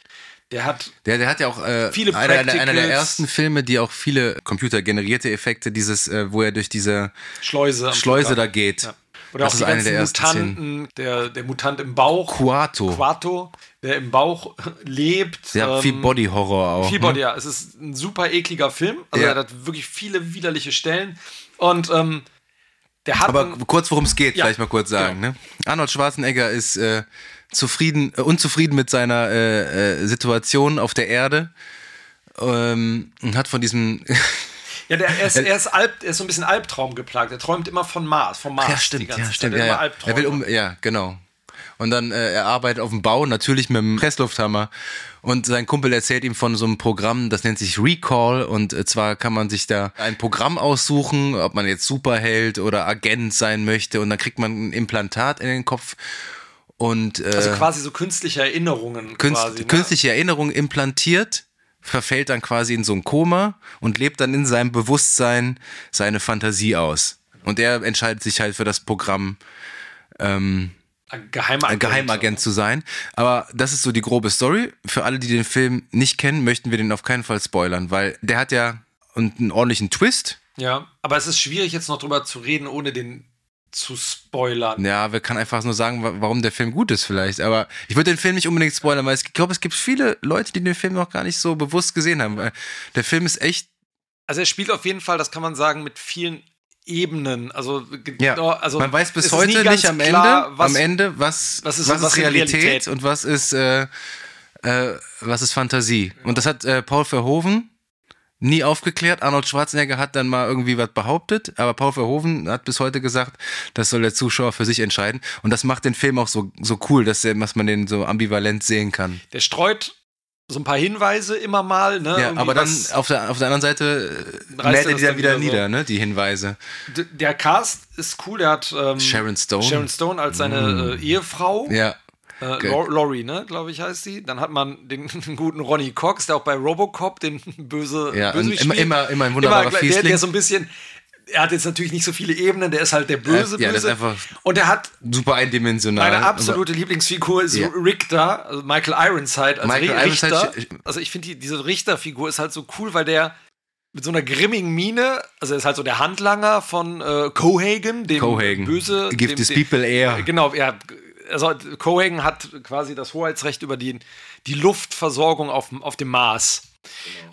Der hat, der, der hat ja auch äh, viele einer, einer, der ersten Filme, die auch viele computergenerierte Effekte, dieses, äh, wo er durch diese Schleuse, Schleuse da geht. Ja. Oder das auch die ganzen Mutanten, der, der Mutant im Bauch. Quato. Quato, der im Bauch lebt. Ja, ähm, viel Body-Horror auch. Viel Body, ne? ja. Es ist ein super ekliger Film. Also ja. er hat wirklich viele widerliche Stellen. Und ähm, der hat. Aber kurz, worum es geht, ja, vielleicht mal kurz sagen. Genau. Ne? Arnold Schwarzenegger ist äh, zufrieden, äh, unzufrieden mit seiner äh, äh Situation auf der Erde ähm, und hat von diesem Ja, der, er, ist, er, ist Alb, er ist so ein bisschen Albtraum geplagt. Er träumt immer von Mars, vom Mars. Ja, stimmt, ja, stimmt. Ja, ja. Er will um, ja, genau. Und dann, äh, er arbeitet auf dem Bau, natürlich mit dem Presslufthammer. Und sein Kumpel erzählt ihm von so einem Programm, das nennt sich Recall. Und äh, zwar kann man sich da ein Programm aussuchen, ob man jetzt Superheld oder Agent sein möchte. Und dann kriegt man ein Implantat in den Kopf. Und, äh, also quasi so künstliche Erinnerungen. Künst, quasi, ne? Künstliche Erinnerungen implantiert verfällt dann quasi in so ein Koma und lebt dann in seinem Bewusstsein seine Fantasie aus. Und er entscheidet sich halt für das Programm, ähm, ein Geheimagent, Geheimagent zu sein. Aber das ist so die grobe Story. Für alle, die den Film nicht kennen, möchten wir den auf keinen Fall spoilern, weil der hat ja einen ordentlichen Twist. Ja, aber es ist schwierig jetzt noch drüber zu reden, ohne den zu spoilern. Ja, wir können einfach nur sagen, wa- warum der Film gut ist vielleicht. Aber ich würde den Film nicht unbedingt spoilern, weil ich glaube, es gibt viele Leute, die den Film noch gar nicht so bewusst gesehen haben. Weil der Film ist echt, Also er spielt auf jeden Fall, das kann man sagen, mit vielen Ebenen. Also, ja, also man weiß bis heute nicht am klar, Ende, was, am Ende, was, was ist- was ist Realität, Realität? und was ist, äh, äh, was ist Fantasie. Und das hat äh, Paul Verhoeven nie aufgeklärt. Arnold Schwarzenegger hat dann mal irgendwie was behauptet, aber Paul Verhoeven hat bis heute gesagt, das soll der Zuschauer für sich entscheiden. Und das macht den Film auch so, so cool, dass, der, dass man den so ambivalent sehen kann. Der streut so ein paar Hinweise immer mal. Ne? Ja, Irgendwie aber dann auf der, auf der anderen Seite äh, Reißt mäht er die dann wieder wieder so? nieder, ne, die Hinweise. D- der Cast ist cool. Der hat ähm, Sharon Stone. Mm. Sharon Stone als seine äh, Ehefrau. Ja. Äh, Okay. Lor- Laurie, ne, glaube ich, heißt sie. Dann hat man den guten Ronnie Cox, der auch bei Robocop den böse Ja, Bösewicht immer- immer- immer ein wunderbarer der, Fiesling. der so ein bisschen, er hat jetzt natürlich nicht so viele Ebenen, der ist halt der böse, Ja, der ist böse. einfach Und er hat Super eindimensional. meine absolute Lieblingsfigur ist Ja. Richter, also Michael Ironside als Michael Ri- Richter. Ironside- also ich finde die, diese Richterfigur ist halt so cool, weil der mit so einer grimmigen Miene, also er ist halt so der Handlanger von äh, Cohagen, dem Cohagen. böse Give dem, people air. Genau, ja, also Cohagen hat quasi das Hoheitsrecht über die, die Luftversorgung auf, dem- auf dem Mars.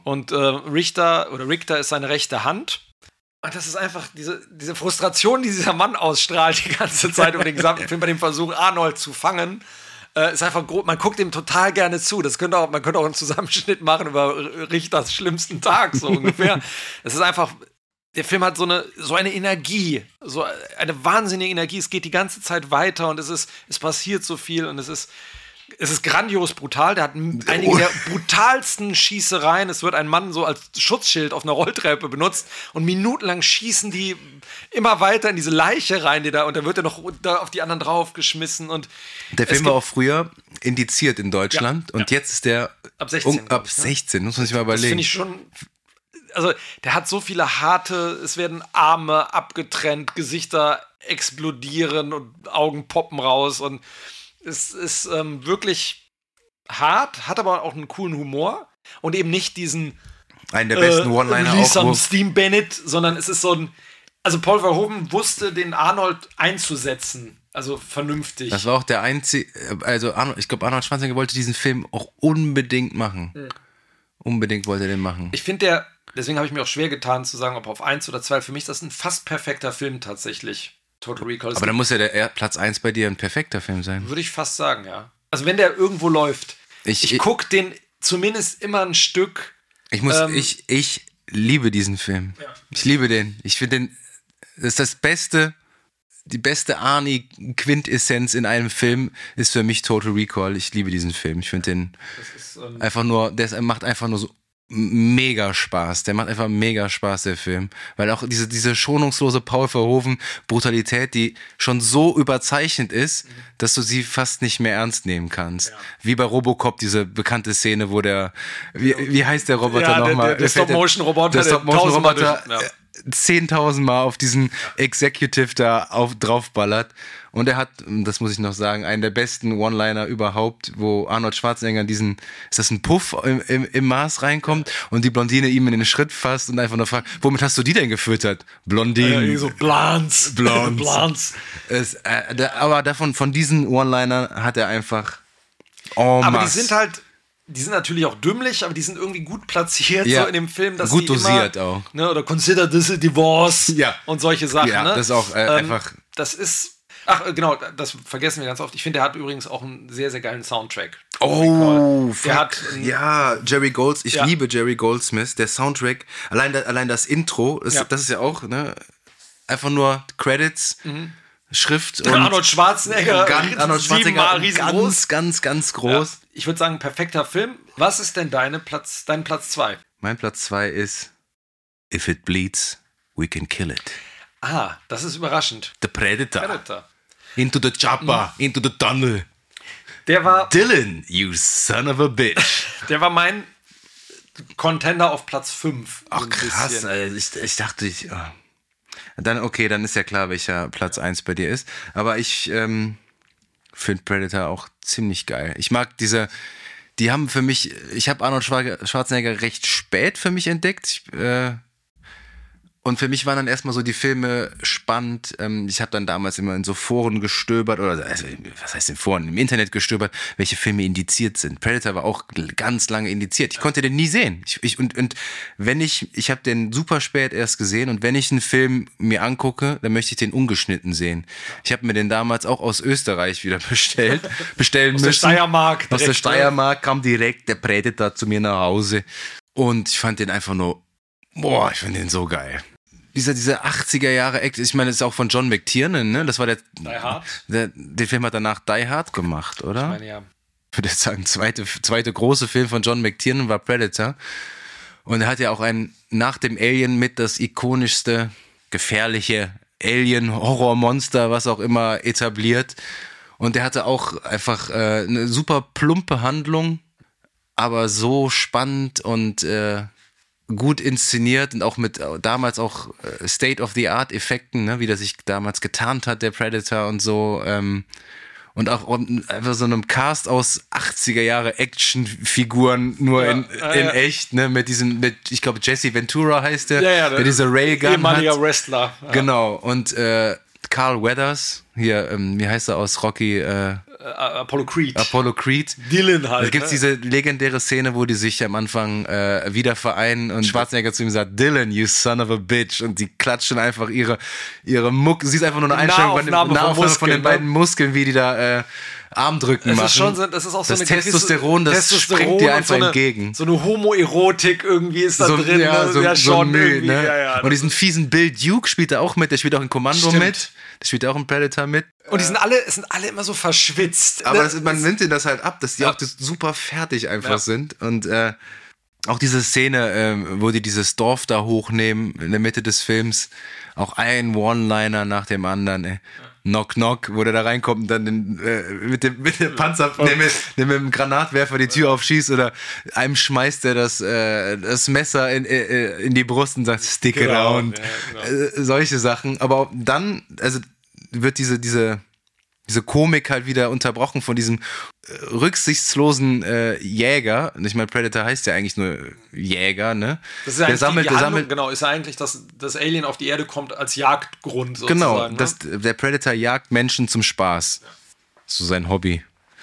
Und äh, Richter oder Richter ist seine rechte Hand. Und das ist einfach diese, diese Frustration, die dieser Mann ausstrahlt die ganze Zeit über den gesamten Film bei dem Versuch, Arnold zu fangen. Äh, ist einfach grob. Man guckt ihm total gerne zu. Das könnte auch, man könnte auch einen Zusammenschnitt machen über Richters schlimmsten Tag, so ungefähr. Es ist einfach, der Film hat so eine, so eine Energie, so eine wahnsinnige Energie. Es geht die ganze Zeit weiter und es ist, es passiert so viel und es ist, es ist grandios brutal. Der hat einige der brutalsten Schießereien. Es wird ein Mann so als Schutzschild auf einer Rolltreppe benutzt und minutenlang schießen die immer weiter in diese Leiche rein, die da, und dann wird er noch da auf die anderen draufgeschmissen und Der Film war auch früher indiziert in Deutschland Ja, und jetzt ist der Ab 16, um, ab ich, ne? 16, muss man sich mal Das überlegen. finde ich schon. Also, der hat so viele harte, es werden Arme abgetrennt, Gesichter explodieren und Augen poppen raus und es ist ähm, wirklich hart, hat aber auch einen coolen Humor und eben nicht diesen Einen der besten äh, One-Liner auch. Steam Bennett, sondern es ist so ein. Also, Paul Verhoeven wusste, den Arnold einzusetzen. Also vernünftig. das war auch der einzige, also Arnold, ich glaube Arnold Schwarzenegger wollte diesen Film auch unbedingt machen. Unbedingt wollte er den machen. Ich finde der, deswegen habe ich mir auch schwer getan zu sagen, ob auf 1 oder 2. Für mich ist das ein fast perfekter Film tatsächlich. Total Recall. Aber dann muss ja der Er- Platz 1 bei dir ein perfekter Film sein. Würde ich fast sagen, ja. Also wenn der irgendwo läuft, Ich- ich, ich- gucke den zumindest immer ein Stück. Ich muss, Ähm, ich, ich liebe diesen Film. Ich liebe den. Ich finde den, das ist das Beste, die beste Arnie-Quintessenz in einem Film ist für mich Total Recall. Ich liebe diesen Film. Ich finde den ist, ähm, einfach nur, der macht einfach nur so mega Spaß. Der macht einfach mega Spaß, der Film. Weil auch diese, diese schonungslose Paul Verhoeven Brutalität, die schon so überzeichnet ist, dass du sie fast nicht mehr ernst nehmen kannst. Wie bei Robocop, diese bekannte Szene, wo der, wie, wie heißt der Roboter Ja, der- nochmal? der- der fällt Stop-Motion-Roboter, Der der Stop-Motion-Roboter tausendmal durch- ja. äh, 10.000 Mal auf diesen Executive da auf, draufballert. Und er hat, das muss ich noch sagen, einen der besten One-Liner überhaupt, wo Arnold Schwarzenegger in diesen, ist das ein Puff im, im, im Maß reinkommt und die Blondine ihm in den Schritt fasst und einfach nur fragt, womit hast du die denn gefüttert? Blondine. irgendwie so Blans. Blans. Blans. Es, äh, da, aber davon, von diesen One-Liner hat er einfach en Aber die masse. sind halt, die sind natürlich auch dümmlich, aber die sind irgendwie gut platziert Ja. so in dem Film. Dass Gut die dosiert immer, auch. Ne, oder consider this a divorce Ja. und solche Sachen. Ja, ne? das ist auch, äh, einfach- Das ist, ach äh, genau, das vergessen wir ganz oft. Ich finde, der hat übrigens auch einen sehr, sehr geilen Soundtrack. Oh, Der hat ja, Jerry Golds, ich Ja. liebe Jerry Goldsmith, der Soundtrack, allein, allein das Intro, das, Ja. das ist ja auch, ne, einfach nur Credits, Schrift und. Arnold Schwarzenegger, ganz, Arnold Schwarzenegger ganz, ganz, ganz Ja, groß. ich würde sagen, perfekter Film. Was ist denn deine Platz, dein Platz 2? Mein Platz zwei ist If it bleeds, we can kill it. Ah, das ist überraschend. The Predator. Predator. Into the chopper, Mhm. into the tunnel. Der war, Dylan, you son of a bitch. der war mein Contender auf Platz 5. Ach krass, Alter. Ich, ich dachte, ich. ah. Dann, okay, dann ist ja klar, welcher Platz 1 bei dir ist. Aber ich ähm, finde Predator auch ziemlich geil. Ich mag diese. Die haben für mich, ich habe Arnold Schwar- Schwarzenegger recht spät für mich entdeckt. Ich, äh, Und für mich waren dann erstmal so die Filme spannend. Ähm, ich habe dann damals immer in so Foren gestöbert oder also, was heißt in Foren, im Internet gestöbert, welche Filme indiziert sind. Predator war auch ganz lange indiziert. Ich konnte den nie sehen. Ich, ich, und, und wenn ich, ich habe den super spät erst gesehen und wenn ich einen Film mir angucke, dann möchte ich den ungeschnitten sehen. Ich habe mir den damals auch aus Österreich wieder bestellt, bestellen Aus müssen. der Steiermark. Aus der ne? Steiermark kam direkt der Predator zu mir nach Hause. Und ich fand den einfach nur, boah, ich finde den so geil. Dieser, dieser 80er Jahre Act, ich meine, das ist auch von John McTiernan, ne? Das war der, Die Hard. der, den Film hat danach Die Hard gemacht, oder? Ich meine, ja. Ich würde jetzt sagen, zweite, zweite große Film von John McTiernan war Predator. Und er hat ja auch einen, nach dem Alien mit das ikonischste, gefährliche Alien, Horrormonster, was auch immer, etabliert. Und der hatte auch einfach äh, eine super plumpe Handlung, aber so spannend und äh, gut inszeniert und auch mit äh, damals auch äh, State-of-the-Art-Effekten, ne, wie der sich damals getarnt hat, der Predator und so. Ähm, und auch einfach so einem Cast aus 80er Jahre Actionfiguren nur Ja, in, ah, in ja. echt, ne, mit diesem, mit, ich glaube, Jesse Ventura heißt der, Ja, ja, der diese Railgun Ehemaliger hat. Wrestler. Genau, und äh, Carl Weathers, hier, ähm, wie heißt er aus Rocky, Äh, Apollo Creed. Apollo Creed. Dylan halt. Da gibt's ne? diese legendäre Szene, wo die sich am Anfang äh, wieder vereinen und Schwarzenegger zu ihm sagt, Dylan, you son of a bitch. Und die klatschen einfach ihre, ihre Muck. Sie ist einfach nur eine Einstellung von, den- Nahaufnahme von den ne? beiden Muskeln, wie die da äh, Armdrücken Das machen. ist schon so, das ist auch so Das eine Testosteron, das springt dir einfach so eine, entgegen. So eine Homoerotik irgendwie ist da so, drin. ja, ne? so, ja, so schon Müll, irgendwie. ne? Ja, ja, und diesen fiesen Bill Duke spielt er auch mit, der spielt auch in Kommando Stimmt. mit. Der spielt auch in Predator mit. und die sind alle, es sind alle immer so verschwitzt. Aber ne? das, man nimmt ihnen das halt ab, dass die auch das super fertig einfach sind. Und äh, auch diese Szene, ähm, wo die dieses Dorf da hochnehmen in der Mitte des Films, auch ein One-Liner nach dem anderen. Ey. Knock Knock, wo der da reinkommt und dann den, äh, mit, dem, mit dem Panzer, der mit, der mit dem Granatwerfer die Tür aufschießt oder einem schmeißt er das, äh, das Messer in, äh, in die Brust und sagt, stick Genau, around. ja, genau. äh, solche Sachen. Aber dann, also wird diese, diese, diese Komik halt wieder unterbrochen von diesem äh, rücksichtslosen äh, Jäger. Ich meine, Predator heißt ja eigentlich nur Jäger, ne? Das ist ja der sammelt, der sammelt, genau, ist ja eigentlich, dass das Alien auf die Erde kommt als Jagdgrund genau, sozusagen. das, der Predator jagt Menschen zum Spaß. So sein Hobby.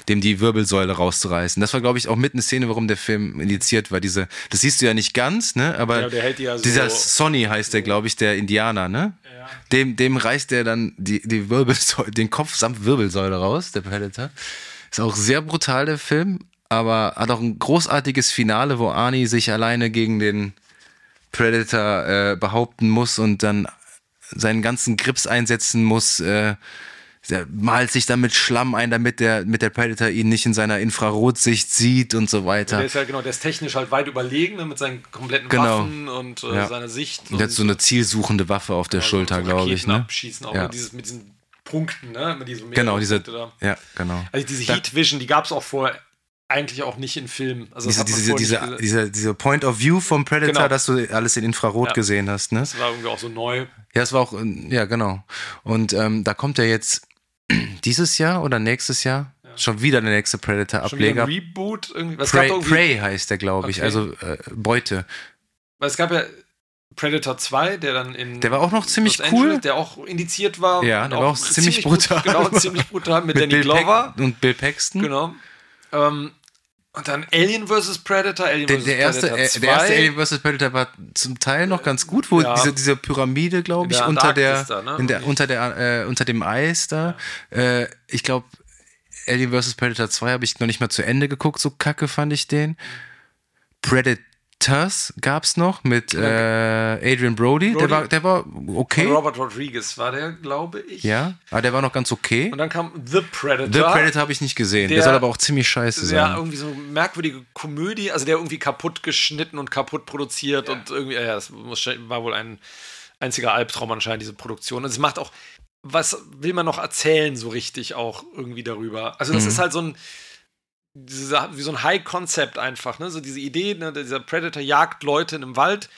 Dem die Wirbelsäule rauszureißen. Das war, glaube ich, auch mit eine Szene, warum der Film indiziert war. Diese, das siehst du ja nicht ganz, ne? Aber Ja, die ja so- dieser Sonny heißt der, glaube ich, der Indianer, ne? Dem, dem reißt er dann die, die Wirbelsäule, den Kopf samt Wirbelsäule raus, der Predator. Ist auch sehr brutal, der Film, aber hat auch ein großartiges Finale, wo Arnie sich alleine gegen den Predator äh, behaupten muss und dann seinen ganzen Grips einsetzen muss. Äh, der malt sich dann mit Schlamm ein, damit der, mit der Predator ihn nicht in seiner Infrarotsicht sieht und so weiter. Der ist ja genau, der ist technisch halt weit überlegen ne, mit seinen kompletten Genau. Waffen und äh, Ja. seiner Sicht. Und der hat so eine zielsuchende Waffe auf der Schulter, glaube ich. Ne? Abschießen, auch Ja. mit, dieses, mit diesen Punkten, ne? Mit diesen Genau, diese. Da. Ja, genau. Also diese Da- Heat Vision, die gab es auch vorher eigentlich auch nicht in Filmen. Also Diese, diese, diese, diese, diese Point of View vom Predator, Genau. dass du alles in Infrarot Ja. gesehen hast, ne? das war irgendwie auch so neu. Ja, es war auch, ja, genau. Und ähm, da kommt ja jetzt dieses Jahr oder nächstes Jahr schon wieder der nächste Predator-Ableger. Reboot irgendwie. Gab Prey, irgendwie, Prey heißt der, glaube ich. Okay. Also äh, Beute. weil es gab ja Predator 2, der dann in Der war auch noch ziemlich Los cool. Angeles, der auch indiziert war. Ja, und der war auch ziemlich brut- brutal. Genau, ziemlich brutal mit, Danny Bill Glover. Pax- und Bill Paxton. Genau. Ähm, und dann Alien vs. Predator, Alien Der, vs. der, erste, Predator äh, 2. der erste Alien vs. Predator war zum Teil noch ganz gut, wo Ja. diese, diese Pyramide, glaube ich, unter der, da, ne? der, unter der, äh, unter dem Eis da. Äh, ich glaube, Alien vs. Predator 2 habe ich noch nicht mal zu Ende geguckt, so kacke fand ich den. Predators gab's noch mit äh, Adrian Brody. Der Brody. war, der war okay. Von Robert Rodriguez war der, glaube ich. Ja, aber der war noch ganz okay. Und dann kam The Predator. The Predator habe ich nicht gesehen. Der, Der- soll aber auch ziemlich scheiße sein. Ja, irgendwie so eine merkwürdige Komödie, also der irgendwie kaputt geschnitten und kaputt produziert und irgendwie, ja, das war wohl ein einziger Albtraum anscheinend, diese Produktion. Und es macht auch, was will man noch erzählen, so richtig auch irgendwie darüber? Also, das Mhm. ist halt so ein, diese, wie so ein High-Concept einfach, ne? So diese Idee, ne? dieser Predator jagt Leute in einem Wald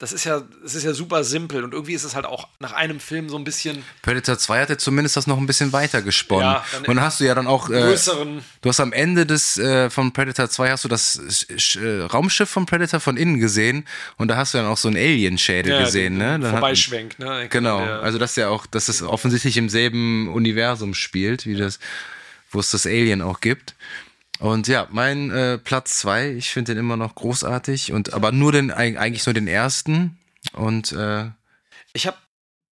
das ist ja, das ist ja super simpel und irgendwie ist es halt auch nach einem Film so ein bisschen. Predator 2 hatte zumindest das noch ein bisschen weiter gesponnen. Ja, und dann hast du ja dann auch. Äh, größeren. du hast am Ende des äh, von Predator 2 hast du das äh, Raumschiff von Predator von innen gesehen und da hast du dann auch so einen Alien-Schädel Ja, gesehen, den ne? Dann hat- Vorbeischwenk, ne? Genau, Der- also das ja auch, dass es offensichtlich im selben Universum spielt, wie das, wo es das Alien auch gibt. Und ja, mein äh, Platz zwei, ich finde den immer noch großartig und aber nur den eig- eigentlich nur den ersten und äh, Ich habe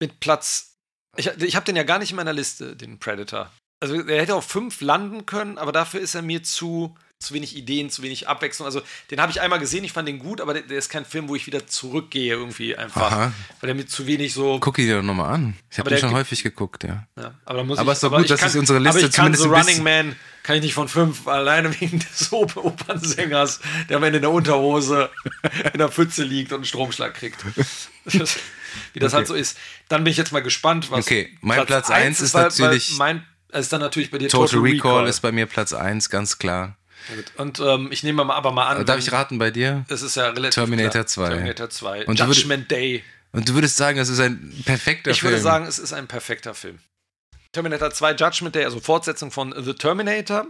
mit Platz. Ich, ich habe den ja gar nicht in meiner Liste, den Predator. Also er hätte auf fünf landen können, aber dafür ist er mir zu, zu wenig Ideen, zu wenig Abwechslung. Also den habe ich einmal gesehen, ich fand den gut, aber der, der ist kein Film, wo ich wieder zurückgehe irgendwie einfach. Aha. Weil der mir zu wenig so. guck ihn dir doch nochmal an. Ich habe den schon häufig geguckt, ja. Ja, aber Aber ich, ist doch gut, ich dass es unsere Liste aber ich kann zumindest so ein Running Man kann ich nicht von fünf, alleine wegen des Op Opernsängers, der am Ende in der Unterhose in der Pfütze liegt und einen Stromschlag kriegt. Das- Wie das halt so ist. Dann bin ich jetzt mal gespannt, was Okay, mein Platz eins eins ist weil- natürlich- mein ist dann natürlich bei dir Total, Recall, ist bei mir Platz eins, ganz klar. Gut. Und ähm, ich nehme mal aber mal an, Darf ich raten bei dir? es ist ja relativ Terminator klar. 2. Terminator 2. Und Judgment Day. Und du würdest sagen, es ist ein perfekter Ich Film. würde sagen, es ist ein perfekter Film. Terminator 2 Judgment Day, also Fortsetzung von The Terminator.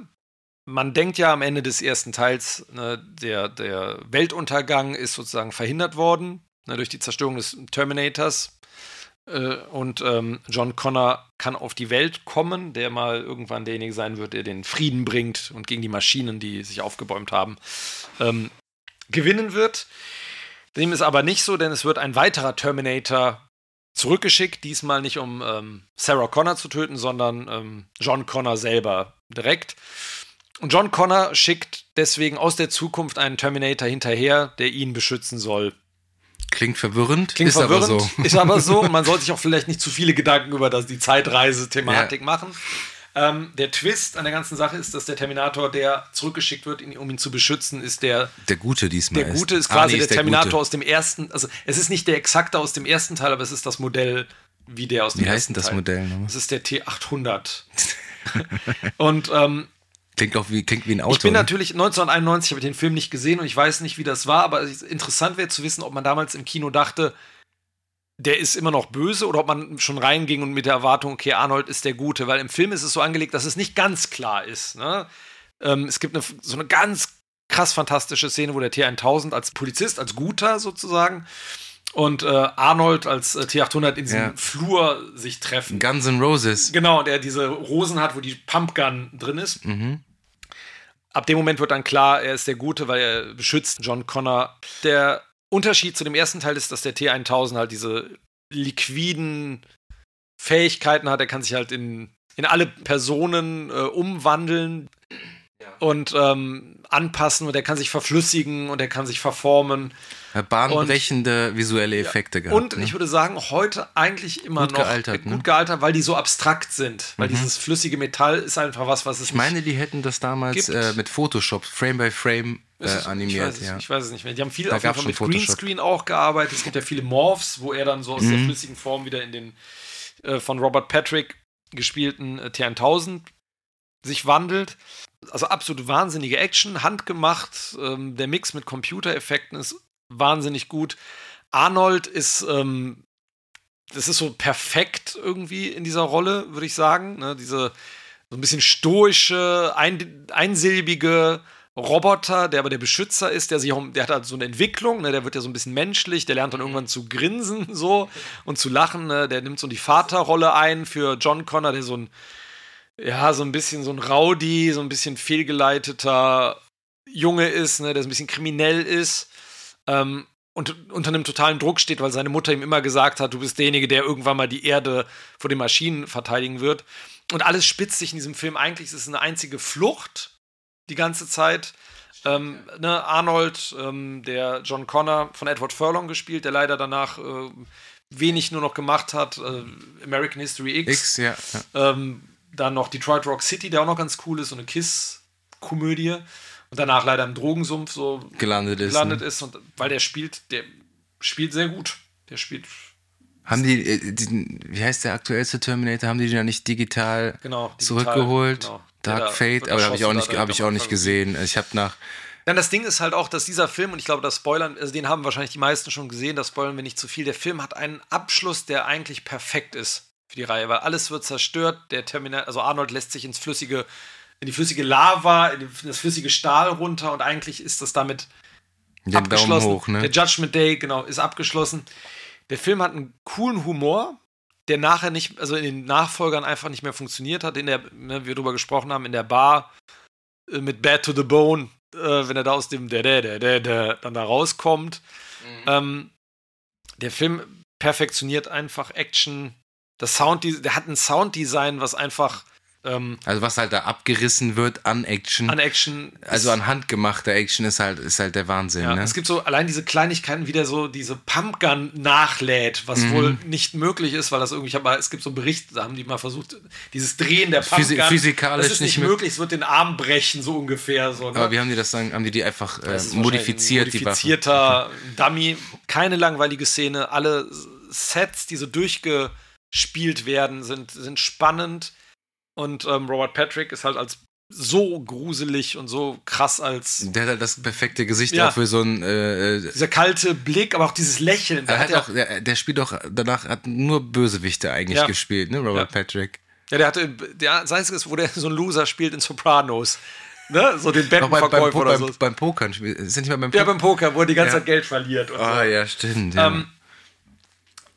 Man denkt ja am Ende des ersten Teils, ne, der, der Weltuntergang ist sozusagen verhindert worden ne, durch die Zerstörung des Terminators. Äh, und ähm, John Connor kann auf die Welt kommen, der mal irgendwann derjenige sein wird, der den Frieden bringt und gegen die Maschinen, die sich aufgebäumt haben, ähm, gewinnen wird. Dem ist aber nicht so, denn es wird ein weiterer Terminator zurückgeschickt, diesmal nicht um ähm, Sarah Connor zu töten, sondern ähm, John Connor selber direkt. Und John Connor schickt deswegen aus der Zukunft einen Terminator hinterher, der ihn beschützen soll. Klingt verwirrend, Klingt ist verwirrend, aber so. ist aber so. Und man soll sich auch vielleicht nicht zu viele Gedanken über das, die Zeitreise-Thematik machen. Ähm, der Twist an der ganzen Sache ist, dass der Terminator, der zurückgeschickt wird, um ihn zu beschützen, ist der Der Gute diesmal der Gute ist Ah, quasi nee, der, der Terminator Gute. aus dem ersten, also es ist nicht der exakte aus dem ersten Teil, aber es ist das Modell wie der aus dem Wie heißt denn das Teil. Modell nochmal? Das ist der T800. und ähm, Klingt auch wie, klingt wie ein Auto. ich bin ne? natürlich 1991 habe ich den Film nicht gesehen und ich weiß nicht, wie das war, aber es- interessant wäre zu wissen, ob man damals im Kino dachte, der ist immer noch böse oder ob man schon reinging und mit der Erwartung, okay, Arnold ist der Gute, weil im Film ist es so angelegt, dass es nicht ganz klar ist. Ne? Ähm, es gibt eine, so eine ganz krass fantastische Szene, wo der T1000 als Polizist, als Guter sozusagen und äh, Arnold als äh, T800 in diesem Ja. Flur sich treffen. Guns N' Roses. Genau, der diese Rosen hat, wo die Pumpgun drin ist. Mhm. Ab dem Moment wird dann klar, er ist der Gute, weil er beschützt John Connor. Der Unterschied zu dem ersten Teil ist, dass der T1000 halt diese liquiden Fähigkeiten hat. Er kann sich halt in, in alle Personen äh, umwandeln und ähm, anpassen und er kann sich verflüssigen und er kann sich verformen. Bahnbrechende visuelle Effekte gehabt. Und ne? ich würde sagen, heute eigentlich immer Gut noch gealtert, gut ne? gealtert, weil die so abstrakt sind. Weil Mhm. dieses flüssige Metall ist einfach was, was es ich meine, die hätten das damals äh, mit Photoshop, Frame by Frame äh, animiert. Ich weiß, es, ja. ich weiß es nicht mehr. Die haben viel Da auf jeden Fall mit Photoshop. Greenscreen auch gearbeitet. Es gibt ja viele Morphs, wo er dann so aus Mhm. der flüssigen Form wieder in den äh, von Robert Patrick gespielten äh, T1000 sich wandelt. Also absolut wahnsinnige Action, handgemacht. Ähm, der Mix mit Computereffekten ist wahnsinnig gut. Arnold ist, ähm, das ist so perfekt irgendwie in dieser Rolle, würde ich sagen. Ne? Diese so ein bisschen stoische, ein, einsilbige Roboter, der aber der Beschützer ist, der sich auch, der hat halt so eine Entwicklung, ne, der wird ja so ein bisschen menschlich, der lernt dann irgendwann zu grinsen so und zu lachen, ne, der nimmt so die Vaterrolle ein für John Connor, der so ein ja, so ein bisschen so ein Rowdy, so ein bisschen fehlgeleiteter Junge ist, ne, der so ein bisschen kriminell ist ähm, und unter einem totalen Druck steht, weil seine Mutter ihm immer gesagt hat, du bist derjenige, der irgendwann mal die Erde vor den Maschinen verteidigen wird. Und alles spitzt sich in diesem Film. Eigentlich ist es eine einzige Flucht die ganze Zeit. Ähm, ne, Arnold, ähm, der John Connor von Edward Furlong gespielt, der leider danach äh, wenig nur noch gemacht hat. Äh, American History X. X, ja. ja. Ähm, dann noch Detroit Rock City, der auch noch ganz cool ist, so eine Kiss-Komödie. Und danach leider im Drogensumpf so Gelandet ist. gelandet ne? ist. Und weil der spielt, der spielt sehr gut. Der spielt, Haben die, äh, diesen, wie heißt der aktuellste Terminator, haben die den ja nicht digital genau. digital, zurückgeholt? genau. Dark Fate, wird aber habe ich auch nicht, da habe ich auch nicht gesehen. Ich habe nach Dann das Ding ist halt auch, dass dieser Film, und ich glaube, das Spoilern, also den haben wahrscheinlich die meisten schon gesehen, das spoilern wir nicht zu viel. Der Film hat einen Abschluss, der eigentlich perfekt ist für die Reihe, weil alles wird zerstört. Der Terminal, also Arnold lässt sich ins flüssige, in die flüssige Lava, in das flüssige Stahl runter und eigentlich ist das damit Den abgeschlossen. Hoch, ne? Der Judgment Day, genau, ist abgeschlossen. Der Film hat einen coolen Humor, der nachher nicht, also in den Nachfolgern einfach nicht mehr funktioniert hat, in der, ne, wir drüber gesprochen haben, in der Bar äh, mit Bad to the Bone, äh, wenn er da aus dem der, der, der, der, der dann da rauskommt. Ähm, der Film perfektioniert einfach Action. Das Sound, der hat ein Sounddesign, was einfach ähm, Also was halt da abgerissen wird an Action. an Action. also an handgemachter Action ist halt, ist halt der Wahnsinn, Ja, ne? es gibt so allein diese Kleinigkeiten, wie der so diese Pumpgun nachlädt, was Mhm. wohl nicht möglich ist, weil das irgendwie, mal, es gibt so einen Bericht, da haben die mal versucht, dieses Drehen der Pumpgun. Physi- physikalisch das ist nicht nicht mög- möglich, es wird den Arm brechen, so ungefähr. So, ne? Aber wie haben die das dann, haben die die einfach äh, modifiziert, ein die modifizierter Dummy. Keine langweilige Szene. Alle Sets, die so durchgespielt werden, sind, sind spannend. Und ähm, Robert Patrick ist halt als so gruselig und so krass als Der hat halt das perfekte Gesicht Ja. auch für so ein. Äh, äh, dieser kalte Blick, aber auch dieses Lächeln. Er hat auch, der, der spielt doch danach hat nur Bösewichte eigentlich Ja. gespielt, ne? Robert Ja. Patrick. Ja, der hatte, der, das Einzige ist, wo der so ein Loser spielt in Sopranos. Ne? So den beim, beim, Bettenverkäufer oder beim, so. beim Pokern spielt. Ist er nicht mal beim Ja, Pokern? beim Poker, wo er die ganze Ja. Zeit Geld verliert. Und Ah, so. ja, stimmt. Ja. Ähm,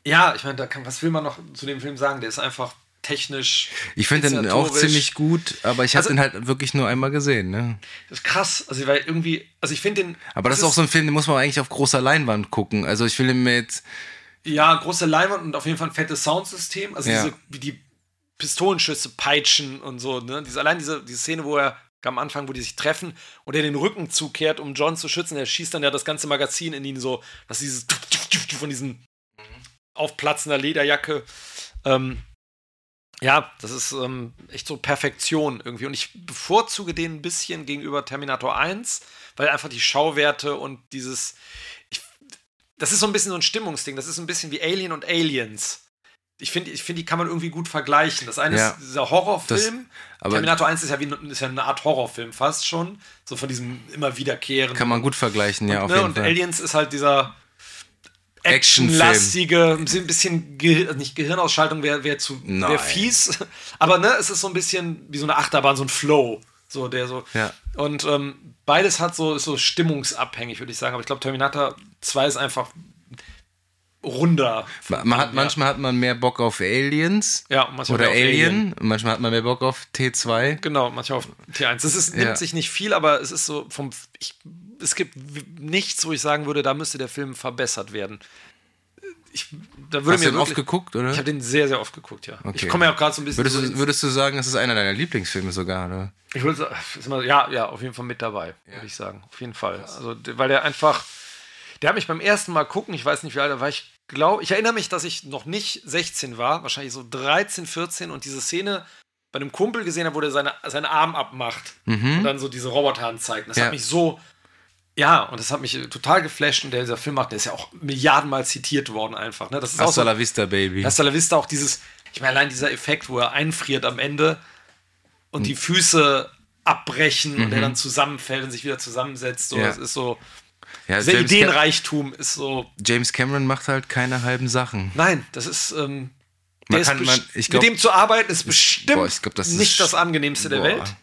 ja, ich meine, da kann, was will man noch zu dem Film sagen? Der ist einfach technisch. ich finde den auch ziemlich gut, aber ich habe Also- den halt wirklich nur einmal gesehen, ne? Das ist krass. Also, weil irgendwie, also ich finde den. Aber das ist auch so ein Film, den muss man eigentlich auf großer Leinwand gucken. Also ich will ihn mit. Ja, große Leinwand und auf jeden Fall ein fettes Soundsystem. Also Ja. diese, wie die Pistolenschüsse peitschen und so. Ne? Diese, allein diese, diese Szene, wo er am Anfang, wo die sich treffen und er den Rücken zukehrt, um John zu schützen. Er schießt dann ja das ganze Magazin in ihn so, dass dieses von diesen aufplatzender Lederjacke. Ähm, ja, das ist ähm, echt so Perfektion irgendwie. Und ich bevorzuge den ein bisschen gegenüber Terminator 1, weil einfach die Schauwerte und dieses. Ich, das ist so ein bisschen so ein Stimmungsding. Das ist ein bisschen wie Alien und Aliens. Ich finde, ich find, die kann man irgendwie gut vergleichen. Das eine Ja. ist dieser Horrorfilm. aber- Terminator 1 ist ja, wie, ist ja eine Art Horrorfilm fast schon. So von diesem immer wiederkehrenden. Kann man gut vergleichen, ja, auf ne? jeden Und Fall. Aliens ist halt dieser. Actionlastige, ein bisschen, Ge also nicht Gehirnausschaltung wäre wär zu wär fies, aber ne, es ist so ein bisschen wie so eine Achterbahn, so ein Flow, so der so. Ja. Und ähm, beides hat so ist so stimmungsabhängig, würde ich sagen. Aber ich glaube, Terminator 2 ist einfach runder. Man hat, manchmal hat man mehr Bock auf Aliens Ja, oder auf Alien. Und manchmal hat man mehr Bock auf T2. Genau, manchmal auf T1. Das ist, nimmt Ja. sich nicht viel, aber es ist so vom. Ich, es gibt nichts, wo ich sagen würde, da müsste der Film verbessert werden. Ich, da würde Hast du mir den oft geguckt, oder? Ich habe den sehr, sehr oft geguckt, ja. Okay. Ich komme ja auch gerade so ein bisschen. Würdest du, würdest du sagen, das ist einer deiner Lieblingsfilme sogar, oder? ich würde sagen, ja, ja, auf jeden Fall mit dabei, würde ich sagen. Auf jeden Fall. Also, weil der einfach. Der hat mich beim ersten Mal gucken, ich weiß nicht wie alt, da war ich, glaube ich, erinnere mich, dass ich noch nicht 16 war, wahrscheinlich so 13, 14 und diese Szene bei einem Kumpel gesehen habe, wo der seine, seinen Arm abmacht und dann so diese Roboterhand zeigt. Das Ja. hat mich so. Ja, und das hat mich total geflasht und der, dieser Film macht, der ist ja auch milliardenmal zitiert worden einfach. Ne? Das ist auch Hasta so, la vista, baby. Hasta la Vista auch dieses, ich meine, allein dieser Effekt, wo er einfriert am Ende und die Füße abbrechen und er dann zusammenfällt und sich wieder zusammensetzt. So, Ja. Das ist so, Ja, dieser James, Cam Ideenreichtum ist so, James Cameron macht halt keine halben Sachen. nein, das ist, ähm, der ist kann- best- man- glaub- mit dem zu arbeiten ist bestimmt Boah, glaub, das ist nicht das sch- angenehmste der boah. Welt.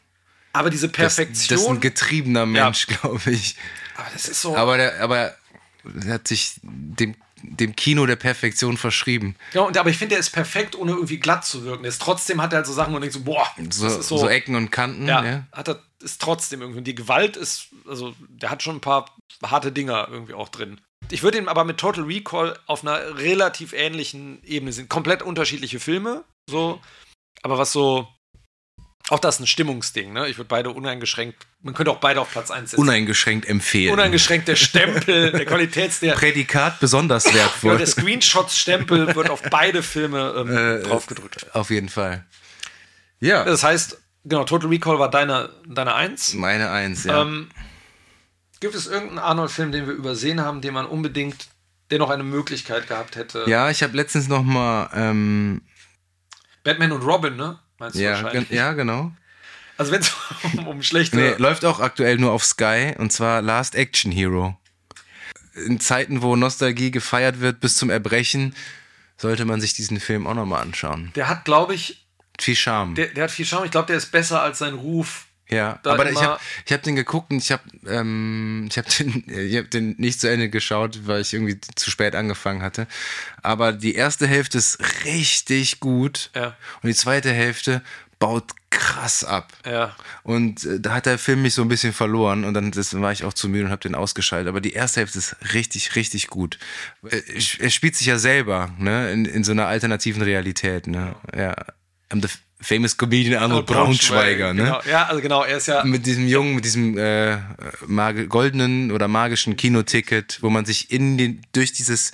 Aber diese Das, Perfektion, das ist ein getriebener Mensch, glaube ich. aber das ist so, Aber der, aber er hat sich dem, dem Kino der Perfektion verschrieben. ja, und, aber ich finde, der ist perfekt, ohne irgendwie glatt zu wirken. Der ist, trotzdem hat er halt so Sachen, wo man denkt so, boah, So, das ist so, so Ecken und Kanten. Ja, Ja. hat er, ist trotzdem irgendwie. Die Gewalt ist, also der hat schon ein paar harte Dinger irgendwie auch drin. Ich würde ihn aber mit Total Recall auf einer relativ ähnlichen Ebene sehen. Komplett unterschiedliche Filme, so, aber was so. Auch das ist ein Stimmungsding, ne? Ich würde beide uneingeschränkt, man könnte auch beide auf Platz 1 setzen. Uneingeschränkt empfehlen. Uneingeschränkt der Stempel, der Qualitäts, der, Prädikat besonders ja, wertvoll. der Screenshot-Stempel wird auf beide Filme ähm, Äh, draufgedrückt. Auf jeden Fall. Ja, Das heißt, genau, Total Recall war deine, deine Eins. meine Eins, ja. Ähm, gibt es irgendeinen Arnold-Film, den wir übersehen haben, den man unbedingt, der noch eine Möglichkeit gehabt hätte? ja, ich habe letztens noch mal, ähm, Batman und Robin, ne? Meinst du ja, wahrscheinlich? gen- ja, genau. Also wenn es um, um schlechte. Nee, läuft auch aktuell nur auf Sky und zwar Last Action Hero. In Zeiten, wo Nostalgie gefeiert wird bis zum Erbrechen, sollte man sich diesen Film auch nochmal anschauen. Der hat, glaube ich, Viel Charme. der, der hat viel Charme. Ich glaube, der ist besser als sein Ruf. Ja, da aber ich habe ich hab den geguckt und ich habe ähm, ich hab den, ich hab den nicht zu Ende geschaut, weil ich irgendwie zu spät angefangen hatte. Aber die erste Hälfte ist richtig gut Ja. und die zweite Hälfte baut krass ab. Ja. Und äh, da hat der Film mich so ein bisschen verloren und dann das war ich auch zu müde und habe den ausgeschaltet. Aber die erste Hälfte ist richtig, richtig gut. Äh, Er spielt sich ja selber, ne, in, in so einer alternativen Realität, ne. Ja. Famous comedian Arnold Braunschweiger, ne. Genau. Ja, also genau, er ist ja. Mit diesem Jungen, mit diesem äh, goldenen oder magischen Kinoticket, wo man sich in den, durch dieses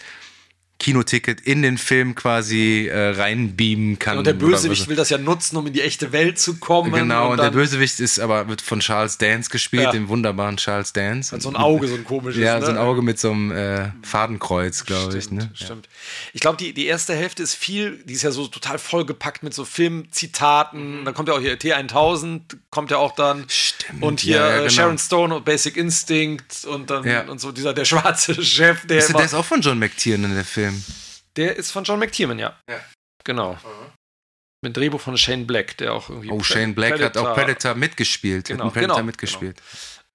Kinoticket in den Film quasi äh, reinbeamen kann. Und der Bösewicht will das ja nutzen, um in die echte Welt zu kommen. Genau, und, der dann Bösewicht ist aber wird von Charles Dance gespielt, Ja. dem wunderbaren Charles Dance. hat so ein Auge, so ein komisches. Ja, ne? so ein Auge mit so einem äh, Fadenkreuz, glaube ich. Ne? Stimmt. Ich glaube, die, die erste Hälfte ist viel, die ist ja so total vollgepackt mit so Filmzitaten. Dann kommt ja auch hier T1000, kommt ja auch dann. Stimmt, Und hier ja, ja, äh, genau. Sharon Stone und Basic Instinct und dann Ja. und so dieser der schwarze Chef, der Ist, der ist auch von John McTiernan, der Film. Der ist von John McTiernan, ja. Ja. Genau. Mit Drehbuch von Shane Black, der auch irgendwie. Oh, Shane Black hat auch Predator- Predator mitgespielt. Genau, hat Predator genau, mitgespielt.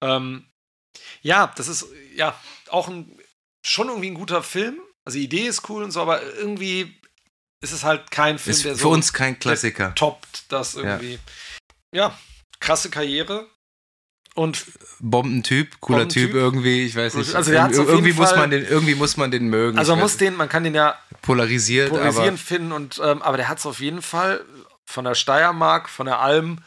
Ähm, ja, das ist ja auch ein, schon irgendwie ein guter Film. Also die Idee ist cool und so, aber irgendwie ist es halt kein Film, Ist der für so uns kein Klassiker. toppt das irgendwie. Ja. krasse Karriere. Und Bombentyp, cooler Bombentyp. Typ irgendwie, ich weiß nicht. Also irgendwie, muss Fall- man den, irgendwie muss man den mögen. also man muss den, man kann den ja polarisiert, polarisieren aber finden und ähm, aber der hat es auf jeden Fall von der Steiermark, von der Alm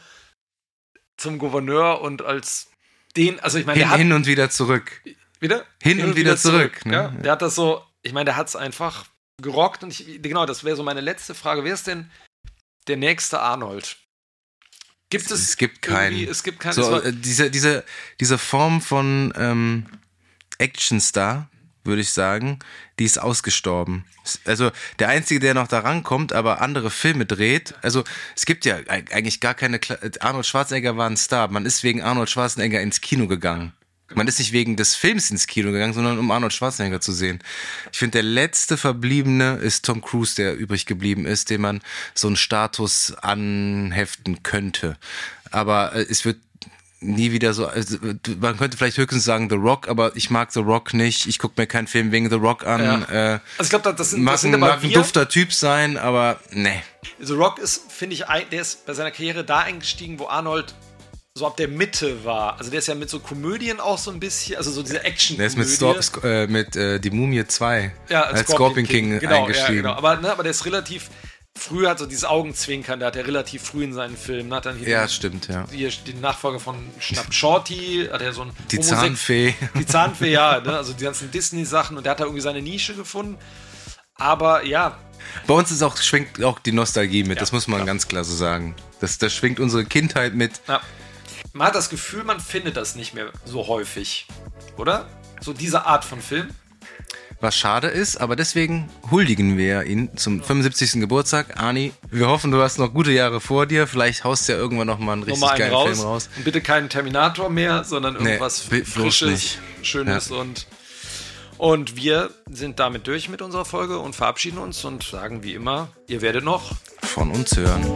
zum Gouverneur und als den, also ich meine, hin, hat hin und wieder zurück. wieder Hin und wieder zurück, ne? Ja, der hat das so, ich meine, der hat es einfach gerockt und ich, genau, das wäre so meine letzte Frage. Wer ist denn der nächste Arnold? Gibt es, Es gibt keinen. Es gibt keinen. So, äh, diese, diese, diese Form von ähm, Actionstar, würde ich sagen, die ist ausgestorben. Also der Einzige, der noch da rankommt, aber andere Filme dreht. Also es gibt ja eig- eigentlich gar keine. Kla Arnold Schwarzenegger war ein Star. Man ist wegen Arnold Schwarzenegger ins Kino gegangen. Man ist nicht wegen des Films ins Kino gegangen, sondern um Arnold Schwarzenegger zu sehen. Ich finde, der letzte Verbliebene ist Tom Cruise, der übrig geblieben ist, dem man so einen Status anheften könnte. Aber äh, es wird nie wieder so, also, man könnte vielleicht höchstens sagen The Rock, aber ich mag The Rock nicht. Ich gucke mir keinen Film wegen The Rock an. Äh, also ich glaube, das, sind, mag, das sind mag ein dufter Typ sein, aber ne. The Rock ist, finde ich, der ist bei seiner Karriere da eingestiegen, wo Arnold so ab der Mitte war. Also der ist ja mit so Komödien auch so ein bisschen, also so diese action Der ist mit, Stor Sk- äh, mit äh, Die Mumie 2 ja, als Scorpion King, genau, eingestiegen. Ja, genau. Aber, ne, aber der ist relativ früh hat so dieses Augenzwinkern, der hat er relativ früh in seinen Filmen, hat dann hier, Ja, den, stimmt, ja. hier den Nachfolger von Schnapp Shorty, hat er so ein Die Homosex- Zahnfee. Die Zahnfee, ja, ne? also die ganzen Disney-Sachen und der hat da irgendwie seine Nische gefunden. Aber ja, Bei uns ist auch, schwingt auch die Nostalgie mit, Ja, das muss man klar. ganz klar so sagen. Das, das schwingt unsere Kindheit mit. ja, man hat das Gefühl, man findet das nicht mehr so häufig, oder? So diese Art von Film. Was schade ist, aber deswegen huldigen wir ihn zum 75. Geburtstag. Ani, wir hoffen, du hast noch gute Jahre vor dir. Vielleicht haust du ja irgendwann noch mal einen richtig Nochmal einen geilen raus. Film raus. Und bitte keinen Terminator mehr, sondern irgendwas bi- bloß Frisches, nicht. Schönes und. Und wir sind damit durch mit unserer Folge und verabschieden uns und sagen wie immer, ihr werdet noch Von uns hören.